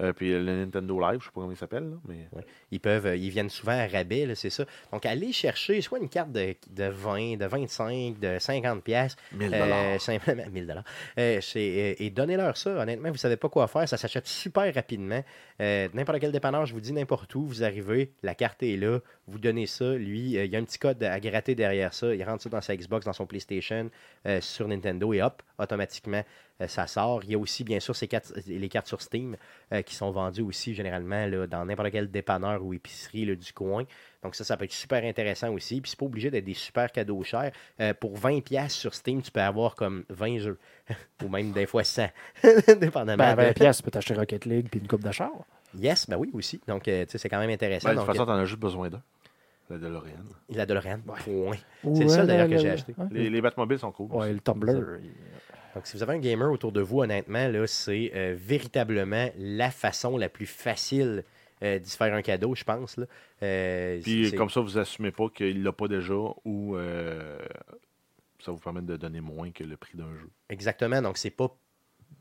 euh, puis le Nintendo Live, je sais pas comment il s'appelle. là, Mais... Ils peuvent, euh, ils viennent souvent à rabais, là, c'est ça. Donc, allez chercher soit une carte de, de 20, de 25, de 50 pièces, 1000 simplement 1000 dollars. et donnez-leur ça. Honnêtement, vous savez pas quoi faire, ça s'achète super rapidement. Euh, n'importe quel dépanneur, je vous dis n'importe où, vous arrivez, la carte est là, vous donnez ça, lui, euh, il y a un petit code à gratter derrière ça, il rentre ça dans sa Xbox, dans son PlayStation, euh, sur Nintendo et hop, automatiquement, euh, ça sort. Il y a aussi, bien sûr, ces cartes, les cartes sur Steam euh, qui sont vendues aussi généralement là, dans n'importe quel dépanneur ou épicerie là, du coin. Donc ça, ça peut être super intéressant aussi. Puis c'est pas obligé d'être des super cadeaux chers. Euh, pour 20$ piastres sur Steam, tu peux avoir comme 20 jeux. ou même des fois 100. dépendamment. Ben, à de- 20 pièces, tu peux t'acheter Rocket League puis une coupe d'achat. Yes, ben oui, aussi. Donc, euh, tu sais, c'est quand même intéressant. Ben, de toute façon, tu en as juste besoin d'un. La DeLorean. euh, la DeLorean, point. Ou, C'est le seul, euh, d'ailleurs, que j'ai acheté. hein? Les, les Batmobiles sont cool. Ouais, le Tumblr. Donc, si vous avez un gamer autour de vous, honnêtement, là, c'est euh, véritablement la façon la plus facile euh, d'y faire un cadeau, je pense. Là. Euh, Puis comme ça, vous assumez pas qu'il l'a pas déjà ou ça vous permet de donner moins que le prix d'un jeu. Exactement. Donc, c'est pas.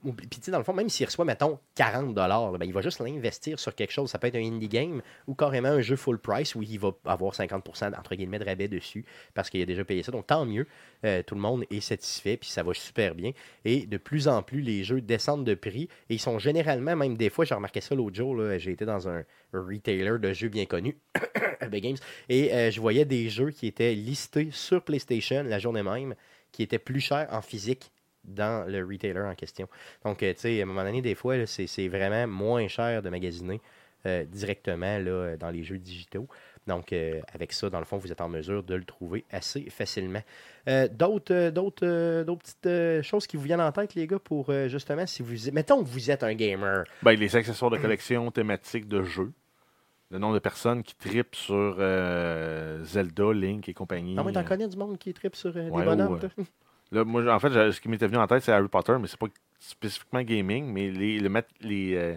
Puis, dans le fond, même s'il reçoit, mettons, 40 ben, il va juste l'investir sur quelque chose. Ça peut être un indie game ou carrément un jeu full price où il va avoir 50% entre guillemets de rabais dessus parce qu'il a déjà payé ça. Donc, tant mieux. Euh, tout le monde est satisfait puis ça va super bien. Et de plus en plus, les jeux descendent de prix et ils sont généralement, même des fois, j'ai remarqué ça l'autre jour, là, j'ai été dans un retailer de jeux bien connu, Games, et euh, je voyais des jeux qui étaient listés sur PlayStation la journée même qui étaient plus chers en physique dans le retailer en question. Donc, euh, tu sais, à un moment donné, des fois, c'est c'est vraiment moins cher de magasiner euh, directement là, dans les jeux digitaux. Donc, euh, avec ça, dans le fond, vous êtes en mesure de le trouver assez facilement. Euh, D'autres euh, d'autres, euh, d'autres petites euh, choses qui vous viennent en tête, les gars, pour euh, justement, si vous... Mettons que vous êtes un gamer. Ben, les accessoires de collection thématiques de jeux. Le nombre de personnes qui tripent sur euh, Zelda, Link et compagnie. Non, mais t'en connais du monde qui tripe sur euh, Ouais, des bonhommes. Toi? Là, moi, en fait, ce qui m'était venu en tête, c'est Harry Potter, mais c'est pas spécifiquement gaming, mais les, le mat- les, euh,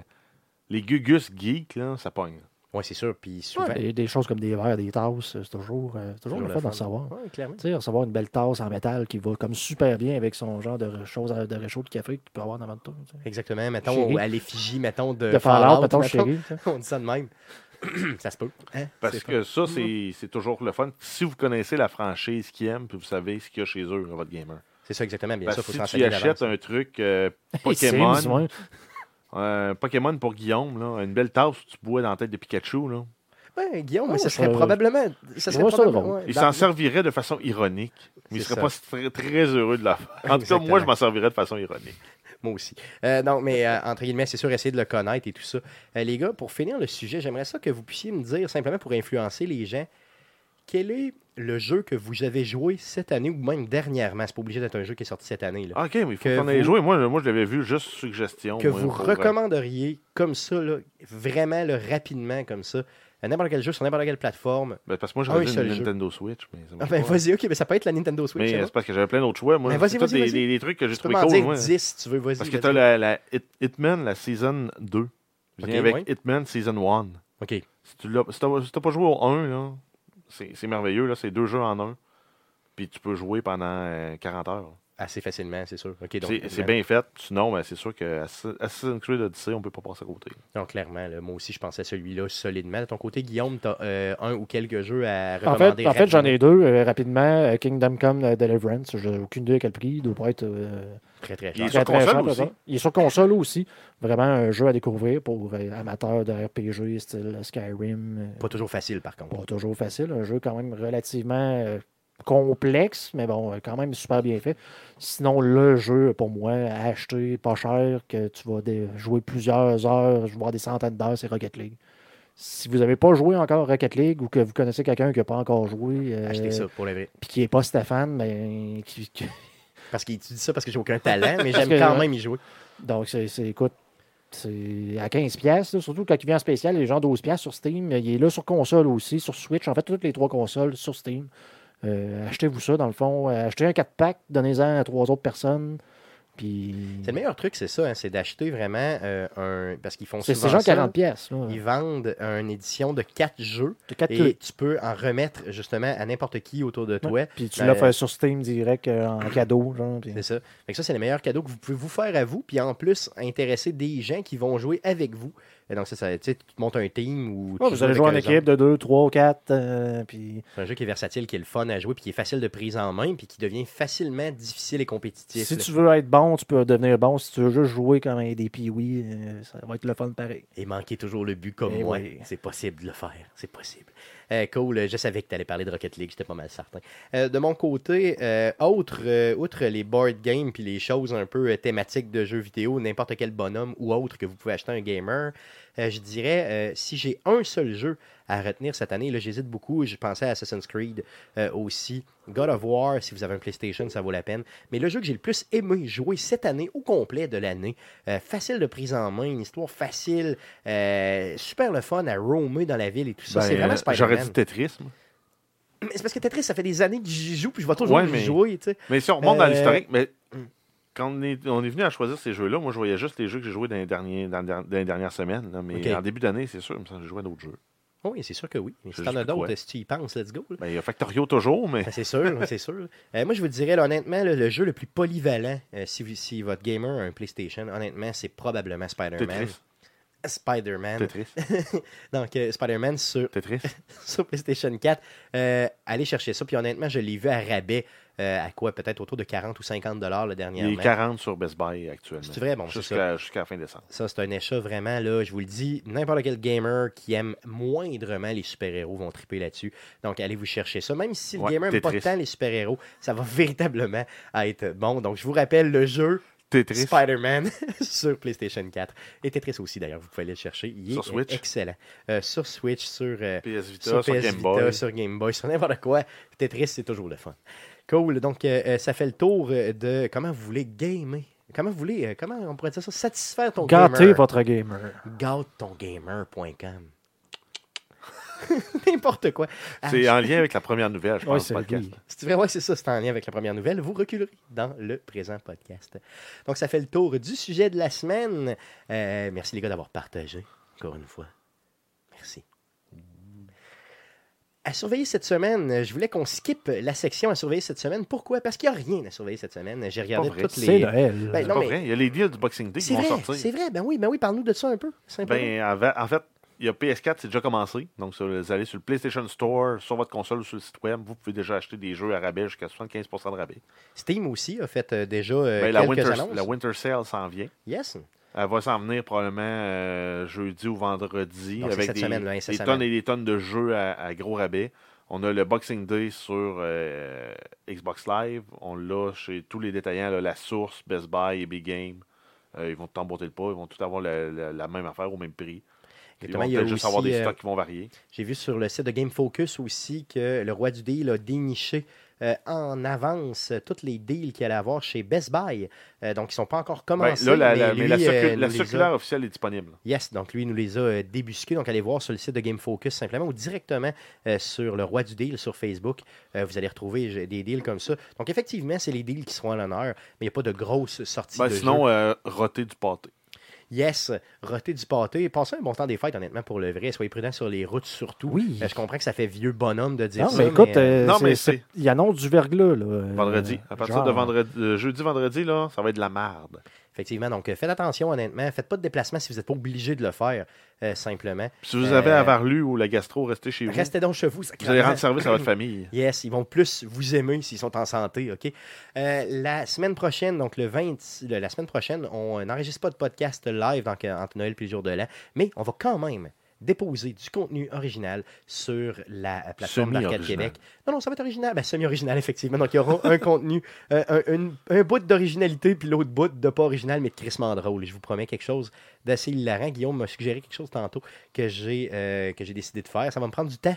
les Gugus geeks, là, ça pogne. Oui, c'est sûr. Puis souvent. Ouais, des, des choses comme des verres, des tasses, c'est toujours, euh, toujours le fun d'en savoir. Ouais, clairement. Tu sais, recevoir une belle tasse en métal qui va comme super bien avec son genre de choses à- de réchaud de café que tu peux avoir dans votre tour. tu sais. Exactement. Mettons Chérie. à l'effigie, mettons, de, De Fallout, mettons, mettons. chérie. On dit ça de même. ça se peut. Hein? Parce que ça, c'est c'est toujours le fun. Si vous connaissez la franchise qu'ils aiment, puis vous savez ce qu'il y a chez eux, votre gamer. C'est ça, exactement. Bien Parce sûr, que faut si tu achètes un truc euh, Pokémon, euh, Pokémon pour Guillaume, là, une belle tasse où tu bois dans la tête de Pikachu, là. Ouais, Guillaume, mais Ouais, ça ça- serait probablement. Ça serait Ouais, ça, probablement. drôle. ouais, il dans- s'en servirait de façon ironique. Mais il C'est serait ça. pas très, très heureux de la faire. En tout cas, moi, je m'en servirais de façon ironique. Moi aussi. Euh, non, mais euh, entre guillemets, c'est sûr, essayer de le connaître et tout ça. Euh, les gars, pour finir le sujet, j'aimerais ça que vous puissiez me dire, simplement pour influencer les gens, quel est le jeu que vous avez joué cette année ou même dernièrement? C'est pas obligé d'être un jeu qui est sorti cette année. Là. Ok, mais il faut Que qu'on aille vous- jouer. Moi, je- moi je l'avais vu juste suggestion. que moi, vous recommanderiez comme ça, là, vraiment là, rapidement comme ça, n'importe quel jeu, sur n'importe quelle plateforme. ben, parce que moi, j'aurais dit seul une jeu. Nintendo Switch. Mais, ça Ah ben vas-y, ok, mais ça peut être la Nintendo Switch. Mais euh, c'est parce que j'avais plein d'autres choix. Moi, vas-y, c'est vas-y, tous des, vas-y. des- des trucs que j'ai Tu trouvé cool. dire moi. 10 si tu veux, vas-y. Parce que vas-y. t'as la, la Hit- Hitman, la Season 2. Vient Ok, avec ouais. Hitman Season 1. Ok, Si tu l'as si pas joué au 1, là, c'est merveilleux. C'est deux jeux en un. Puis tu peux jouer pendant euh, 40 heures. Assez facilement, c'est sûr. C'est c'est bien fait. Sinon, ben, c'est sûr que Assass- Assassin's Creed Odyssey, on peut pas passer à côté. Donc, clairement, là, moi aussi, je pensais à celui-là solidement. De ton côté, Guillaume, tu as un ou quelques jeux à En recommander fait, en fait j'en ai deux euh, rapidement. Euh, Kingdom Come euh, Deliverance. J'ai aucune idée à quel prix. Il doit pas être euh, Très, très Il est cher. sur console cher, aussi? Il est sur console aussi. Vraiment un jeu à découvrir pour euh, amateurs de RPG style Skyrim. euh, Pas toujours facile, par contre. Pas toujours facile. Un jeu quand même relativement euh, complexe, mais bon, euh, quand même super bien fait. Sinon, le jeu, pour moi, à acheter pas cher, que tu vas jouer plusieurs heures, voire des centaines d'heures, c'est Rocket League. Si vous n'avez pas joué encore Rocket League ou que vous connaissez quelqu'un qui n'a pas encore joué, euh, Achetez ça pour le vrai. puis qui n'est pas Stéphane, mais qui- qui- Parce que tu dis ça parce que j'ai aucun talent, mais j'aime quand même y jouer. donc c'est, écoute, c'est à 15$, piastres, là, surtout quand il vient en spécial, les gens 12$ piastres sur Steam. Il est là sur console aussi, sur Switch, en fait, toutes les trois consoles sur Steam. Euh, achetez-vous ça, dans le fond. Euh, achetez un 4-pack, donnez-en à trois autres personnes. Puis. C'est le meilleur truc, c'est ça, hein, c'est d'acheter vraiment euh, un. Parce qu'ils font souvent c'est genre ça, 40$. piastres, là. Ils vendent une édition de 4 jeux De et tu peux en remettre justement à n'importe qui autour de toi. Ouais. Puis tu Ben, l'offres sur Steam direct euh, en cadeau. Puis- C'est ça. Fait que ça, c'est le meilleur cadeau que vous pouvez vous faire à vous, puis en plus, intéresser des gens qui vont jouer avec vous. Et donc, ça, ça tu montes un team ou. tu Ouais, vous joues allez jouer en équipe de 2, 3, 4. puis... C'est un jeu qui est versatile, qui est le fun à jouer, puis qui est facile de prise en main, puis qui devient facilement difficile et compétitif. Si là. tu veux être bon, tu peux devenir bon. Si tu veux juste jouer comme un des piouis, euh, ça va être le fun pareil. Et manquer toujours le but comme Eh moi. oui. C'est possible de le faire. C'est possible. Euh, cool. Je savais que tu allais parler de Rocket League. J'étais pas mal certain. Euh, de mon côté, euh, outre les board games puis les choses un peu thématiques de jeux vidéo, n'importe quel bonhomme ou autre que vous pouvez acheter un gamer, je dirais, euh, si j'ai un seul jeu à retenir cette année, là, j'hésite beaucoup. Je pensais à Assassin's Creed euh, aussi. God of War, si vous avez un PlayStation, ça vaut la peine. Mais le jeu que j'ai le plus aimé jouer cette année, au complet de l'année, euh, facile de prise en main, une histoire facile, euh, super le fun à roamer dans la ville et tout ça. Ben, c'est vraiment euh, Spider-Man. J'aurais dit Tetris. moi. Mais c'est parce que Tetris, ça fait des années que j'y joue, puis je vais toujours Ouais, mais- jouer, tu sais. Mais si on remonte dans Euh, l'historique, mais hmm. Quand on est, on est venu à choisir ces jeux-là, moi je voyais juste les jeux que j'ai joués dans les, derniers, dans, dans les dernières semaines. là, mais en début d'année, c'est sûr, joué à d'autres jeux. Oui, c'est sûr que oui. Mais Je si t'en as d'autres, si tu y penses, let's go. là. Ben, il y a Factorio toujours, mais Ben, c'est sûr, c'est sûr. Euh, moi, je vous dirais, là, honnêtement, là, le jeu le plus polyvalent, euh, si, vous- si votre gamer a un PlayStation, honnêtement, c'est probablement Spider-Man. Tetris. Spider-Man. Tetris. Donc, euh, Spider-Man sur, PlayStation 4. Euh, allez chercher ça. Puis honnêtement, je l'ai vu à rabais euh, à quoi Peut-être autour de 40 ou 50 dollars le Il dernièrement. est 40 sur Best Buy actuellement. C'est vrai, bon. Jusqu'à la fin décembre. Ça, c'est un achat vraiment, là, je vous le dis, n'importe quel gamer qui aime moindrement les super-héros vont triper là-dessus. Donc, allez vous chercher ça. Même si le Ouais, gamer n'aime pas tant les super-héros, ça va véritablement être bon. Donc, je vous rappelle le jeu Tetris. Spider-Man sur PlayStation 4. Et Tetris aussi, d'ailleurs, vous pouvez aller le chercher. Il Sur est Switch. excellent. Euh, sur Switch, sur, euh, PS Vita, sur Game Vita, Boy. sur Game Boy, sur n'importe quoi. Tetris, c'est toujours le fun. Cool. Donc, euh, euh, ça fait le tour euh, de comment vous voulez gamer. Comment vous voulez, comment on pourrait dire ça, satisfaire ton Gâtez gamer. votre gamer. Gâtetongamer.com. N'importe quoi. C'est en lien avec la première nouvelle, je Ouais, pense, c'est podcast. C'est ouais, c'est ça, c'est en lien avec la première nouvelle. Vous reculerez dans le présent podcast. Donc, ça fait le tour du sujet de la semaine. Euh, merci les gars d'avoir partagé, encore une fois. Merci. À surveiller cette semaine, je voulais qu'on skip la section à surveiller cette semaine. Pourquoi? Parce qu'il n'y a rien à surveiller cette semaine. J'ai regardé vrai. toutes C'est les. Noël. Ben, C'est non, pas mais- vrai. Il y a les deals du Boxing Day qui vont vrai, sortir. c'est vrai. Ben oui, ben oui, parle-nous de ça un peu. Ben, en fait, il y a PS4, c'est déjà commencé. Donc, vous allez sur le PlayStation Store, sur votre console ou sur le site web, vous pouvez déjà acheter des jeux à rabais jusqu'à 75% de rabais. Steam aussi a fait euh, déjà euh, Ben, la, quelques Winter, annonces. la Winter Sale s'en vient. Yes. Elle va s'en venir probablement euh, jeudi ou vendredi Donc, avec cette des, semaine, là, des semaine. tonnes et des tonnes de jeux à, à gros rabais. On a le Boxing Day sur euh, Xbox Live. On l'a chez tous les détaillants, là, la source, Best Buy et Big Game. Euh, ils vont t'emboîter le pas. Ils vont tout avoir la, la- la même affaire au même prix. Ils vont Il y a juste aussi, avoir des stocks qui vont varier. J'ai vu sur le site de Game Focus aussi que le roi du deal a déniché euh, en avance toutes les deals qu'il allait avoir chez Best Buy. Euh, donc, ils ne sont pas encore Ben, commencés. là, la, mais la- mais la lui, circu- euh, la a- circulaire officielle est disponible. Yes, donc lui, il nous les a débusqués. Donc, allez voir sur le site de Game Focus simplement ou directement sur le roi du deal sur Facebook. Vous allez retrouver des deals comme ça. Donc, effectivement, c'est les deals qui seront à l'honneur, mais il n'y a pas de grosses sorties Ben, de sinon, roter du pâté. Yes, roter du pâté. Passez un bon temps des fêtes, honnêtement, pour le vrai. Soyez prudents sur les routes surtout. Oui. Euh, je comprends que ça fait vieux bonhomme de dire Non, ça. mais écoute, euh, euh, Non, mais c'est- il annonce du verglas. Là, euh, Vendredi. À partir genre, de vendredi, euh, jeudi, vendredi, là, ça va être de la merde. Effectivement, donc euh, faites attention, honnêtement. Faites pas de déplacement si vous n'êtes pas obligé de le faire, euh, simplement. Puis si vous avez Euh, à Varlu ou la gastro, restez chez vous. Restez donc chez vous. Vous allez rendre service à votre famille. Yes, ils vont plus vous aimer s'ils sont en santé, OK? Euh, la semaine prochaine, donc le 20, le- la semaine prochaine, on n'enregistre pas de podcast live donc, entre Noël et le jour de l'an, mais on va quand même déposer du contenu original sur la euh, plateforme d'Arcade. Québec. Non, non, ça va être original. Ben, semi-original, effectivement. Donc, il y aura un contenu, euh, un, bout d'originalité, puis l'autre bout de pas original, mais de crissement drôle. Je vous promets quelque chose d'assez hilarant. Guillaume m'a suggéré quelque chose tantôt que j'ai euh, que j'ai décidé de faire. Ça va me prendre du temps,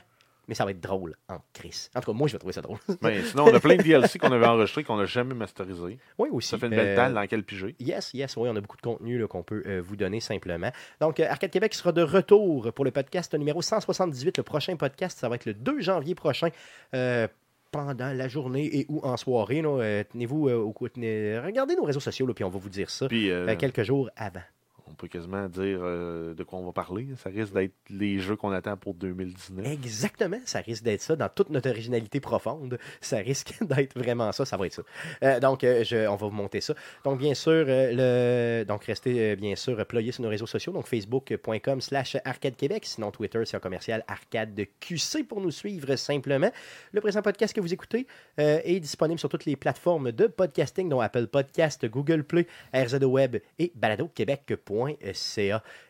mais ça va être drôle en crise. En tout cas, moi, je vais trouver ça drôle. Sinon, on a plein de DLC qu'on avait enregistrés qu'on n'a jamais masterisé. oui, aussi. Ça fait une belle talle dans quel piger. Yes, yes, oui, on a beaucoup de contenu qu'on peut euh, vous donner simplement. Donc, euh, Arcade Québec sera de retour pour le podcast numéro 178. Le prochain podcast, ça va être le 2 janvier prochain. euh, pendant la journée et ou en soirée. Euh, Tenez-vous euh, au tenez- regardez nos réseaux sociaux, là, puis on va vous dire ça Puis, euh, quelques jours avant. On peut quasiment dire euh, de quoi on va parler. Ça risque d'être les jeux qu'on attend pour 2019. Exactement, ça risque d'être ça dans toute notre originalité profonde. Ça risque d'être vraiment ça, ça va être ça. Euh, donc, euh, on va vous monter ça. Donc, bien sûr, le, donc restez bien sûr ployés sur nos réseaux sociaux, donc facebook.com slash arcade Québec, sinon Twitter, c'est un commercial arcade de QC pour nous suivre simplement. Le présent podcast que vous écoutez est disponible sur toutes les plateformes de podcasting, dont Apple Podcast, Google Play, RZO Web et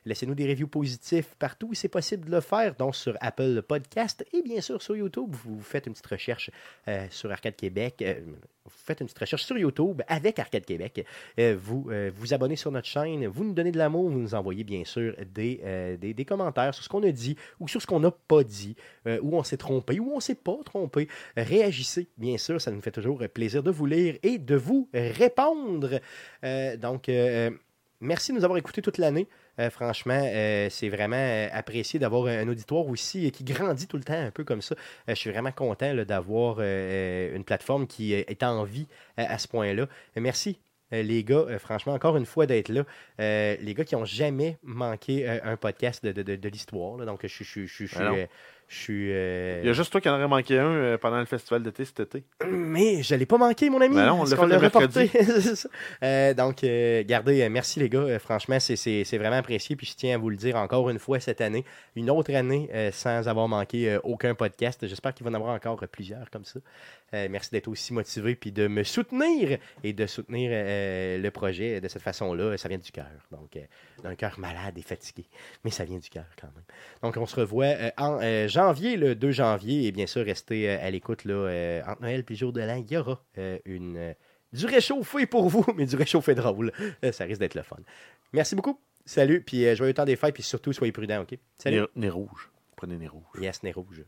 Laissez-nous des reviews positifs partout où c'est possible de le faire, donc sur Apple Podcast et bien sûr sur YouTube. Vous faites une petite recherche euh, sur Arcade Québec. euh, vous faites une petite recherche sur YouTube avec Arcade Québec. Euh, vous vous abonnez sur notre chaîne, vous nous donnez de l'amour, vous nous envoyez bien sûr des, des, commentaires sur ce qu'on a dit ou sur ce qu'on n'a pas dit, où on s'est trompé ou on s'est pas trompé. Réagissez, bien sûr, ça nous fait toujours plaisir de vous lire et de vous répondre. Donc, merci de nous avoir écoutés toute l'année. Euh, franchement, euh, c'est vraiment euh, apprécié d'avoir un auditoire aussi qui grandit tout le temps, un peu comme ça. Je suis vraiment content d'avoir une plateforme qui est en vie à ce point-là. Merci. les gars, franchement, encore une fois d'être là. Les gars qui n'ont jamais manqué un podcast de, de- de- de l'histoire. Donc, je, je, je, suis. euh, Il y a juste toi qui en aurait manqué un euh, pendant le festival d'été cet été. mais je l'ai pas manqué, mon ami. Ben non, on l'a fait le reporté? Euh, donc, euh, gardez, merci les gars. Franchement, c'est- c'est c'est vraiment apprécié. Puis je tiens à vous le dire encore une fois cette année. Une autre année sans avoir manqué aucun podcast. J'espère qu'il va y en avoir encore plusieurs comme ça. Euh, merci d'être aussi motivé puis de me soutenir et de soutenir euh, le projet de cette façon-là. Ça vient du cœur. Donc, euh, d'un cœur malade et fatigué. Mais ça vient du cœur quand même. Donc, on se revoit en janvier, le 2 janvier. Et bien sûr, restez à l'écoute là, entre Noël et le jour de l'an. Il y aura une, du réchauffé pour vous, mais du réchauffé drôle. Ça risque d'être le fun. Merci beaucoup. Salut. Puis, joyeux temps des fêtes. Puis surtout, soyez prudents, OK? Salut. Nez, nez rouge. Prenez nez rouge. Yes, nez rouge.